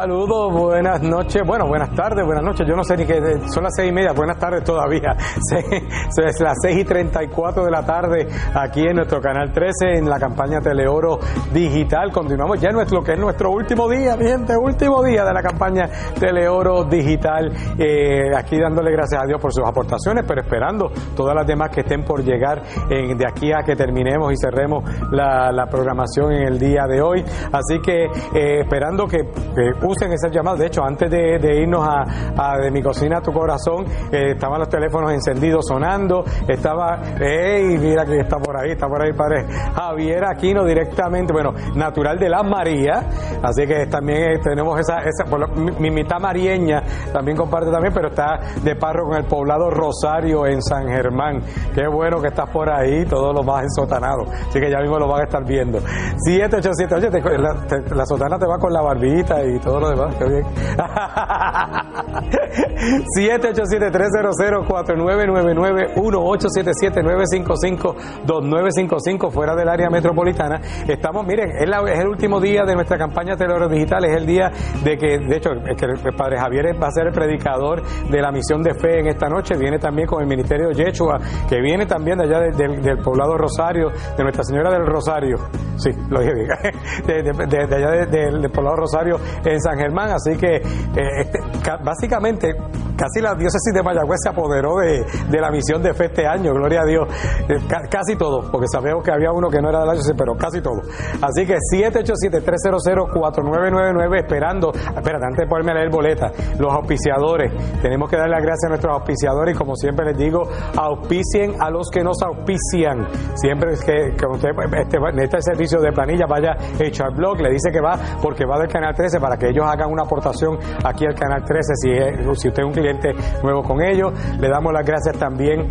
Saludos, buenas noches, bueno, buenas tardes, buenas noches. Yo no sé ni qué, son las seis y media, buenas tardes todavía. Es las seis y treinta y cuatro de la tarde aquí en nuestro canal 13 en la campaña Teleoro Digital. Continuamos ya en nuestro, que es nuestro último día, mi gente, último día de la campaña Teleoro Digital. Eh, aquí dándole gracias a Dios por sus aportaciones, pero esperando todas las demás que estén por llegar en, de aquí a que terminemos y cerremos la, programación en el día de hoy. Así que eh, esperando que usen esas llamadas. De hecho, antes de, irnos a, de mi cocina a tu corazón, eh, estaban los teléfonos encendidos sonando. Estaba, hey, mira que está por ahí, está por ahí, padre. Javier Aquino directamente, bueno, natural de las Marías. Así que también eh, tenemos esa, esa por lo, mi, mi, mitad marieña también comparte también, pero está de parro con el poblado Rosario en San Germán. Qué bueno que estás por ahí, todos los más ensotanados. Así que ya mismo lo van a estar viendo. 787, oye, te, la, te, la sotana te va con la barbita y todo lo demás, qué bien. 787-300-4999-1877-955-2955 fuera del área metropolitana. Estamos, miren, es, la, es, el último día de nuestra campaña Telero Digital, es el día de que, de hecho, es que el Padre Javier va a ser el predicador de la misión de fe en esta noche, viene también con el Ministerio Yechua, que viene también de allá de, de, del poblado Rosario, de Nuestra Señora del Rosario, sí, lo dije bien, de, de allá del poblado Rosario en San Germán, así que eh, este, básicamente casi la diócesis de Mayagüez se apoderó de, de, la misión de fe este año, gloria a Dios, eh, casi todo, porque sabemos que había uno que no era de la diócesis, pero casi todo. Así que 787-300-4999 esperando, espérate, antes de ponerme a leer boleta, los auspiciadores, tenemos que darle las gracias a nuestros auspiciadores y como siempre les digo, auspicien a los que nos auspician. Siempre que, que usted este, este servicio de planilla vaya hecho al blog, le dice que va porque va del canal 13 para que ellos hagan una aportación aquí al canal 13 si, si usted es un cliente nuevo con ellos. Le damos las gracias también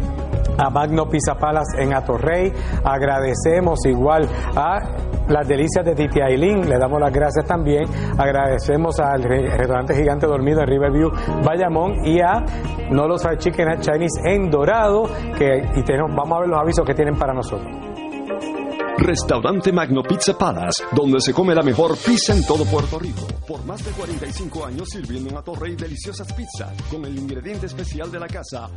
a Magno Pizza Palace en Atorrey. Agradecemos igual a las delicias de Titi Ailín, le damos las gracias también. Agradecemos al restaurante gigante dormido en Riverview, Bayamón y a No Los Chicken at Chinese en Dorado, que y tenemos, vamos a ver los avisos que tienen para nosotros. Restaurante Magno Pizza Palace, donde se come la mejor pizza en todo Puerto Rico. Por más de 45 años sirviendo en Atorrey deliciosas pizzas con el ingrediente especial de la casa.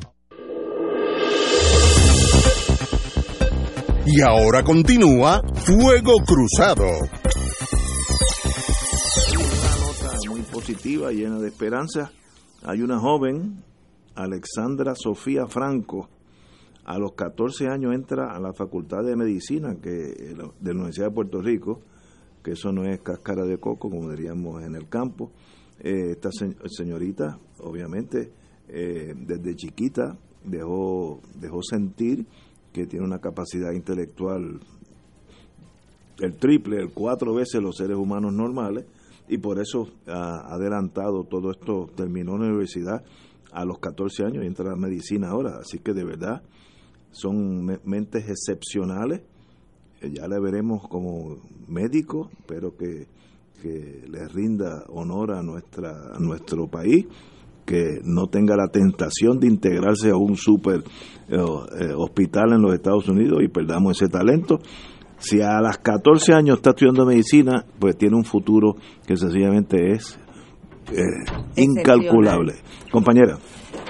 Y ahora continúa Fuego Cruzado. Una nota muy positiva, llena de esperanza. Hay una joven, Alexandra Sofía Franco, a los 14 años entra a la Facultad de Medicina que, de la Universidad de Puerto Rico, que eso no es cáscara de coco, como diríamos en el campo. Eh, esta se, señorita, obviamente, eh, desde chiquita dejó, dejó sentir que tiene una capacidad intelectual el triple, el cuatro veces los seres humanos normales y por eso ha adelantado todo esto, terminó la universidad a los 14 años y entra a medicina ahora, así que de verdad son mentes excepcionales, eh, ya le veremos como médico, pero que, que le rinda honor a, nuestra, a nuestro país que no tenga la tentación de integrarse a un super eh, eh, hospital en los Estados Unidos y perdamos ese talento. Si a las 14 años está estudiando medicina, pues tiene un futuro que sencillamente es eh, incalculable. Compañera.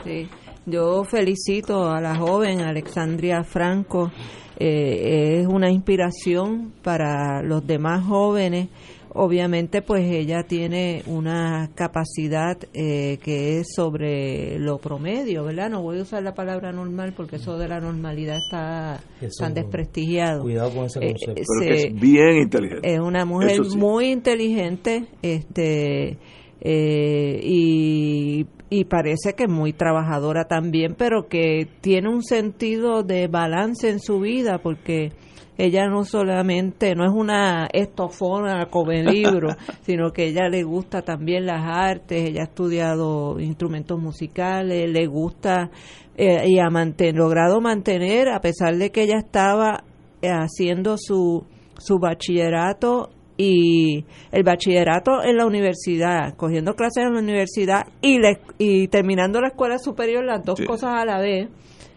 Sí. Yo felicito a la joven Alexandria Franco. es una inspiración para los demás jóvenes obviamente pues ella tiene una capacidad eh, que es sobre lo promedio, ¿verdad? No voy a usar la palabra normal porque eso de la normalidad está tan desprestigiado. Cuidado con ese eh, concepto. Pero es bien inteligente. Es una mujer muy inteligente este eh, y, y parece que es muy trabajadora también, pero que tiene un sentido de balance en su vida porque ella no solamente, no es una estofona come libro, sino que ella le gusta también las artes, ella ha estudiado instrumentos musicales, le gusta eh, y ha logrado mantener, a pesar de que ella estaba eh, haciendo su, su bachillerato y el bachillerato en la universidad, cogiendo clases en la universidad y, y terminando la escuela superior, las dos cosas a la vez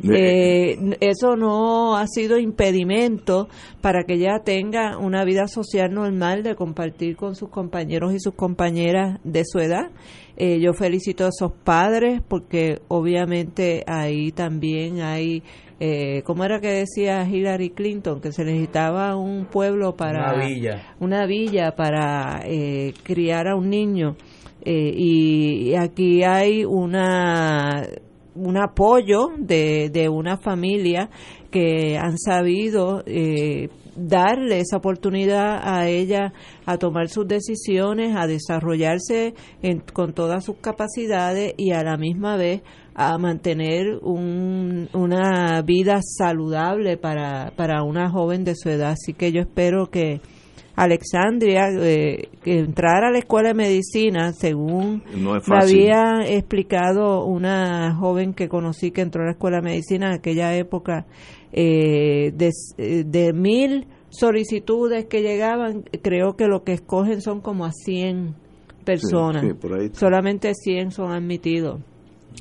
eh, eso no ha sido impedimento para que ella tenga una vida social normal de compartir con sus compañeros y sus compañeras de su edad. Eh, yo felicito a esos padres porque obviamente ahí también hay, eh, ¿cómo era que decía Hillary Clinton? Que se necesitaba un pueblo para... Una villa. Una villa para eh, criar a un niño. y aquí hay una un apoyo de, de una familia que han sabido eh, darle esa oportunidad a ella a tomar sus decisiones, a desarrollarse con todas sus capacidades y a la misma vez a mantener un, una vida saludable para, para una joven de su edad. Así que yo espero que, Alexandria, eh, que entrar a la escuela de medicina, según me había explicado una joven que conocí que entró a la escuela de medicina en aquella época, eh, de, eh, de, mil solicitudes que llegaban, creo que lo que escogen son como a 100 personas. Solamente 100 son admitidos.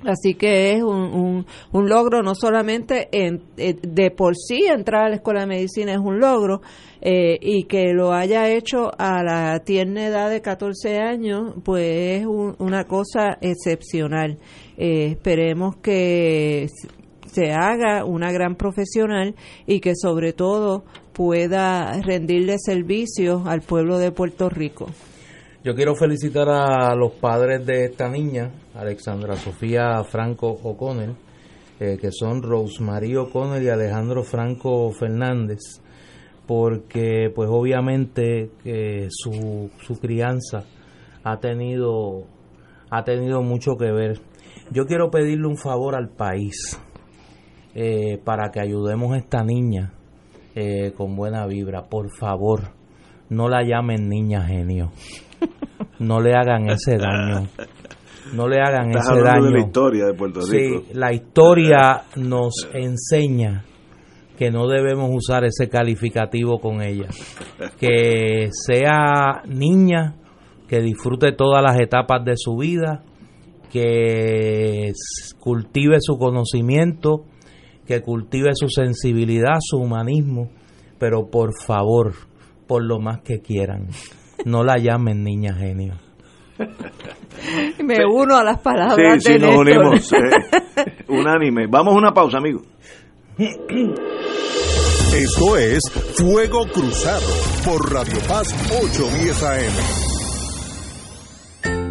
Así que es un, un, logro, no solamente en, de por sí entrar a la escuela de medicina es un logro, eh, y que lo haya hecho a la tierna edad de 14 años, pues es una cosa excepcional. Eh, esperemos que se haga una gran profesional y que sobre todo pueda rendirle servicios al pueblo de Puerto Rico. Yo quiero felicitar a los padres de esta niña, Alexandra Sofía Franco O'Connell, eh, que son Rosemary O'Connell y Alejandro Franco Fernández, porque pues obviamente que su, su crianza ha tenido, ha tenido mucho que ver. Yo quiero pedirle un favor al país eh, para que ayudemos a esta niña eh, con buena vibra. Por favor, no la llamen niña genio no le hagan ese daño. No le hagan ese daño. la historia de Puerto Rico. Sí, la historia nos enseña que no debemos usar ese calificativo con ella. Que sea niña, que disfrute todas las etapas de su vida, que cultive su conocimiento, que cultive su sensibilidad, su humanismo, pero por favor, por lo más que quieran, no la llamen niña genio. Me uno a las palabras sí, sí, nos unimos. Eh, unánime. Vamos a una pausa, amigo. Esto es Fuego Cruzado por Radio Paz 810 AM.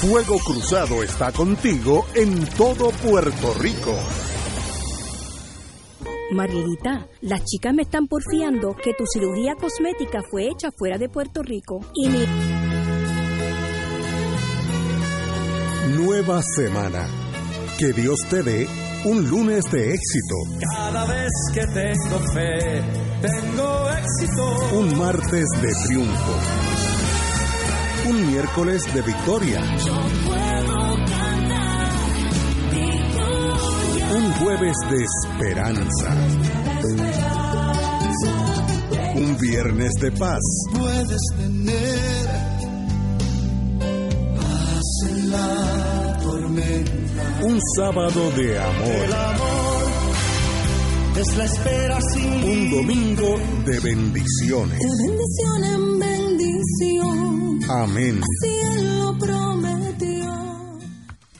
Fuego Cruzado está contigo en todo Puerto Rico. Marielita, las chicas me están porfiando que tu cirugía cosmética fue hecha fuera de Puerto Rico y mi... Nueva semana. Que Dios te dé un lunes de éxito. Cada vez que tengo fe, tengo éxito. Un martes de triunfo. Un miércoles de victoria. Un jueves de esperanza. Un viernes de paz. Puedes tener paz en la tormenta. Un sábado de amor. El amor es la espera sin Un domingo de bendiciones. De bendición en bendición. Amén.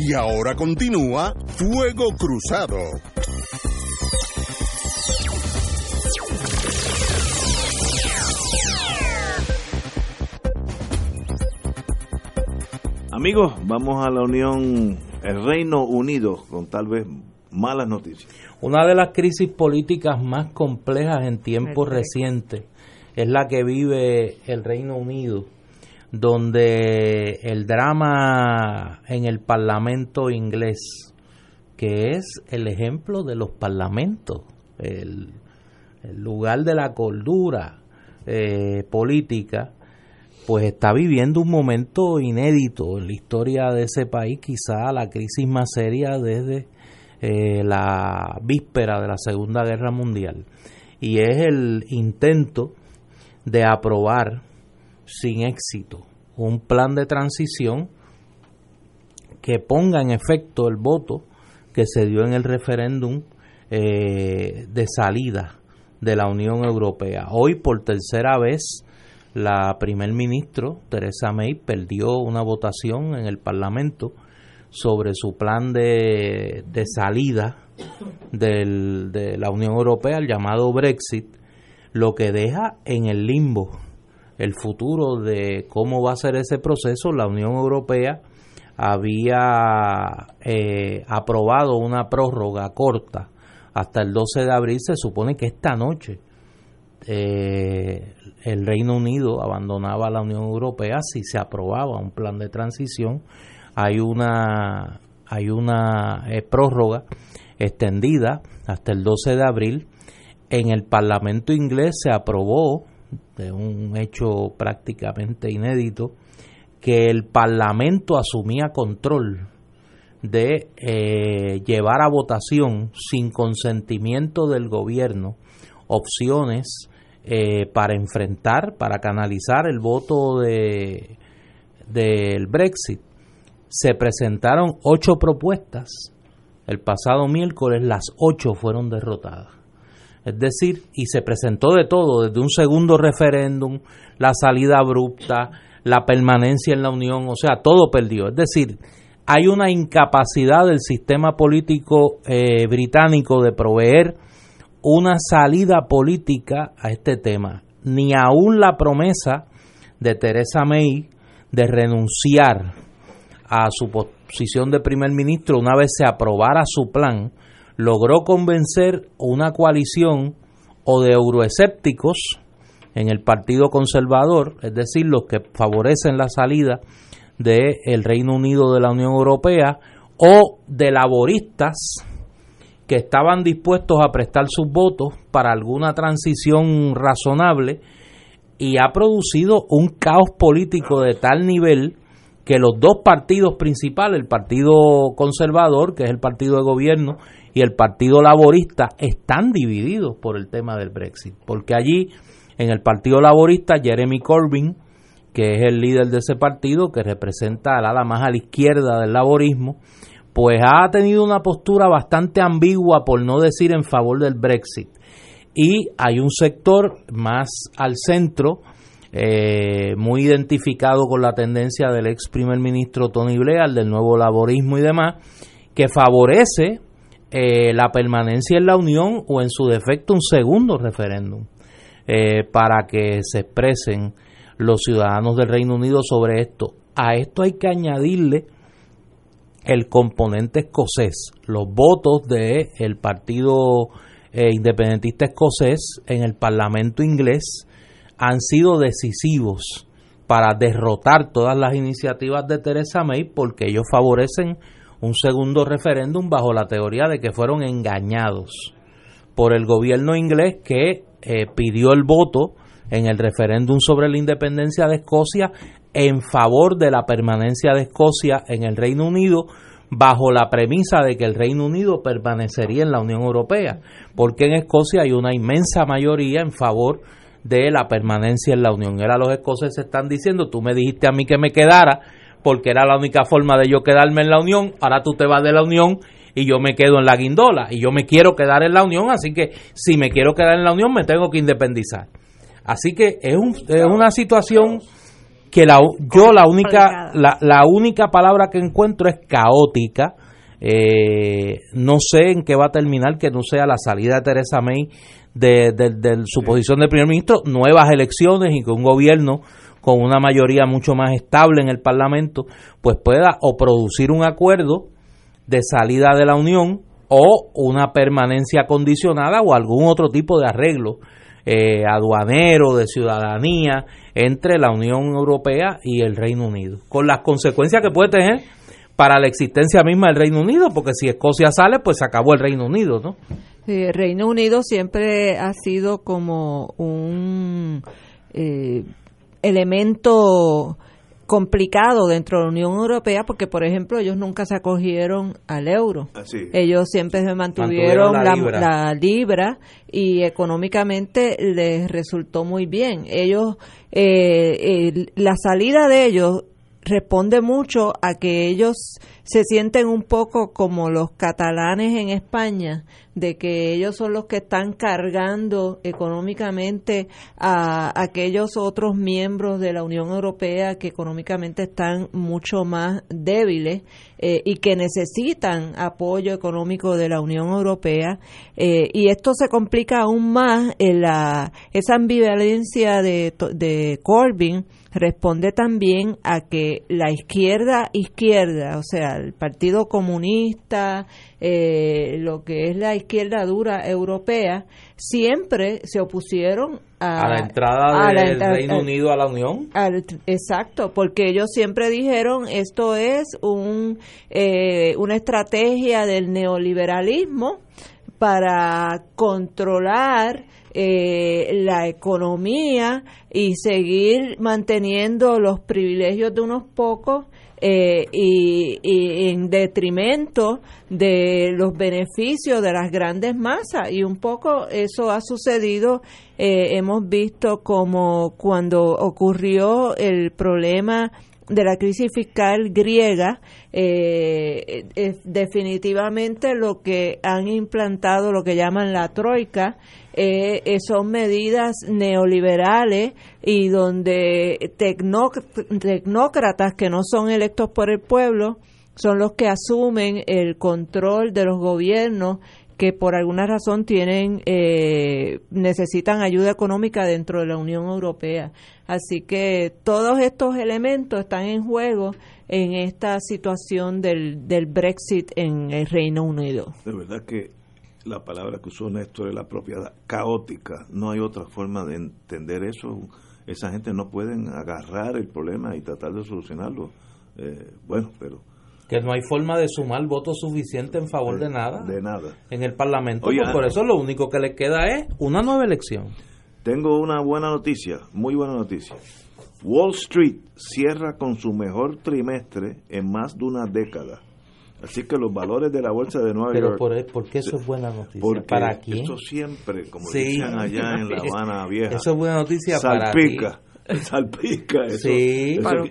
Y ahora continúa Fuego Cruzado. Amigos, vamos a la Unión, el Reino Unido, con tal vez malas noticias. Una de las crisis políticas más complejas en tiempos recientes es la que vive el Reino Unido, donde el drama en el Parlamento inglés, que es el ejemplo de los parlamentos, el, lugar de la cordura eh, política, pues está viviendo un momento inédito en la historia de ese país, quizá la crisis más seria desde eh, la víspera de la Segunda Guerra Mundial. Y es el intento de aprobar sin éxito un plan de transición que ponga en efecto el voto que se dio en el referéndum eh, de salida de la Unión Europea. Hoy por tercera vez la primer ministro Teresa May perdió una votación en el Parlamento sobre su plan de, de salida de la Unión Europea, el llamado Brexit, lo que deja en el limbo el futuro de cómo va a ser ese proceso. La Unión Europea había eh, aprobado una prórroga corta hasta el 12 de abril. Se supone que esta noche eh, el Reino Unido abandonaba la Unión Europea si se aprobaba un plan de transición. Hay una, hay una eh, prórroga extendida hasta el 12 de abril. En el Parlamento inglés se aprobó, de un hecho prácticamente inédito, que el Parlamento asumía control de eh, llevar a votación sin consentimiento del gobierno opciones eh, para enfrentar, para canalizar el voto de del Brexit. Se presentaron ocho propuestas. El pasado miércoles las ocho fueron derrotadas. Es decir, y se presentó de todo, desde un segundo referéndum, la salida abrupta, la permanencia en la Unión, o sea, todo perdió. Es decir, hay una incapacidad del sistema político eh, británico de proveer una salida política a este tema. Ni aún la promesa de Theresa May de renunciar a su posición de primer ministro una vez se aprobara su plan, logró convencer una coalición o de euroescépticos en el Partido Conservador, es decir, los que favorecen la salida del Reino Unido de la Unión Europea, o de laboristas que estaban dispuestos a prestar sus votos para alguna transición razonable y ha producido un caos político de tal nivel que los dos partidos principales, el Partido Conservador, que es el partido de gobierno, y el Partido Laborista, están divididos por el tema del Brexit. Porque allí, en el Partido Laborista, Jeremy Corbyn, que es el líder de ese partido, que representa al ala más a la izquierda del laborismo, pues ha tenido una postura bastante ambigua, por no decir en favor del Brexit. Y hay un sector más al centro, eh, muy identificado con la tendencia del ex primer ministro Tony Blair, del nuevo laborismo y demás, que favorece eh, la permanencia en la Unión o en su defecto un segundo referéndum eh, para que se expresen los ciudadanos del Reino Unido sobre esto. A esto hay que añadirle el componente escocés, los votos del el Partido eh, Independentista Escocés en el Parlamento inglés han sido decisivos para derrotar todas las iniciativas de Theresa May porque ellos favorecen un segundo referéndum bajo la teoría de que fueron engañados por el gobierno inglés que eh, pidió el voto en el referéndum sobre la independencia de Escocia en favor de la permanencia de Escocia en el Reino Unido bajo la premisa de que el Reino Unido permanecería en la Unión Europea, porque en Escocia hay una inmensa mayoría en favor de la permanencia en la Unión. Era los escoceses están diciendo, tú me dijiste a mí que me quedara porque era la única forma de yo quedarme en la Unión, ahora tú te vas de la Unión y yo me quedo en la guindola y yo me quiero quedar en la Unión, así que si me quiero quedar en la Unión me tengo que independizar. Así que es, un, es una situación que la, yo la única la, la, única palabra que encuentro es caótica. Eh, no sé en qué va a terminar que no sea la salida de Teresa May de, su posición de primer ministro, nuevas elecciones y que un gobierno con una mayoría mucho más estable en el Parlamento, pues pueda o producir un acuerdo de salida de la Unión o una permanencia condicionada o algún otro tipo de arreglo eh, aduanero, de ciudadanía entre la Unión Europea y el Reino Unido, con las consecuencias que puede tener para la existencia misma del Reino Unido, porque si Escocia sale, pues se acabó el Reino Unido, ¿no? el Reino Unido siempre ha sido como un eh, elemento complicado dentro de la Unión Europea porque, por ejemplo, ellos nunca se acogieron al euro. Ah, ellos siempre se mantuvieron, la, libra. y económicamente les resultó muy bien. Ellos, eh, la salida de ellos responde mucho a que ellos se sienten un poco como los catalanes en España, de que ellos son los que están cargando económicamente a aquellos otros miembros de la Unión Europea que económicamente están mucho más débiles eh, y que necesitan apoyo económico de la Unión Europea. Eh, y esto se complica aún más en la, esa ambivalencia de, de Corbyn responde también a que la izquierda izquierda, o sea, el Partido Comunista, eh, lo que es la izquierda dura europea, siempre se opusieron a, la entrada del Reino Unido a la Unión. exacto, porque ellos siempre dijeron esto es un, eh, una estrategia del neoliberalismo para controlar eh, la economía y seguir manteniendo los privilegios de unos pocos eh, y, en detrimento de los beneficios de las grandes masas. Y un poco eso ha sucedido, eh, hemos visto como cuando ocurrió el problema de la crisis fiscal griega, eh, definitivamente lo que han implantado, lo que llaman la troika, eh, eh, son medidas neoliberales y donde tecnócratas que no son electos por el pueblo son los que asumen el control de los gobiernos que por alguna razón tienen eh, necesitan ayuda económica dentro de la Unión Europea. Así que todos estos elementos están en juego en esta situación del, del Brexit en el Reino Unido. De verdad que la palabra que usó Néstor es la propiedad caótica. No hay otra forma de entender eso. Esa gente no pueden agarrar el problema y tratar de solucionarlo. Eh, bueno, pero que no hay forma de sumar votos suficientes en favor de, nada. De nada. En el Parlamento. Pues por eso lo único que le queda es una nueva elección. Tengo una buena noticia, muy buena noticia. Wall Street cierra con su mejor trimestre en más de una década. Así que los valores de la bolsa de Nueva York. Pero ¿por qué eso es buena noticia? Porque ¿Para quién? Eso siempre, como dicen allá en La Habana Vieja. Eso es buena noticia para ti. salpica eso.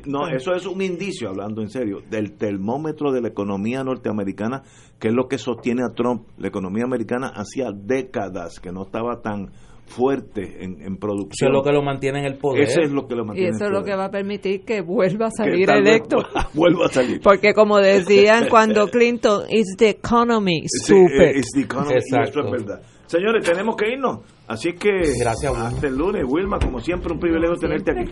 no, eso es un indicio, hablando en serio, del termómetro de la economía norteamericana, que es lo que sostiene a Trump. La economía americana hacía décadas que no estaba tan fuerte en, producción. Eso es lo que lo mantiene en el poder. Eso es lo que lo mantiene Y eso es lo que va a permitir que vuelva a salir electo. vuelva a salir. Porque como decían cuando Clinton, it's the economy, stupid. it's the economy, eso es verdad. Señores, tenemos que irnos. Así que Gracias, hasta el lunes, Wilma, como siempre, un privilegio tenerte aquí.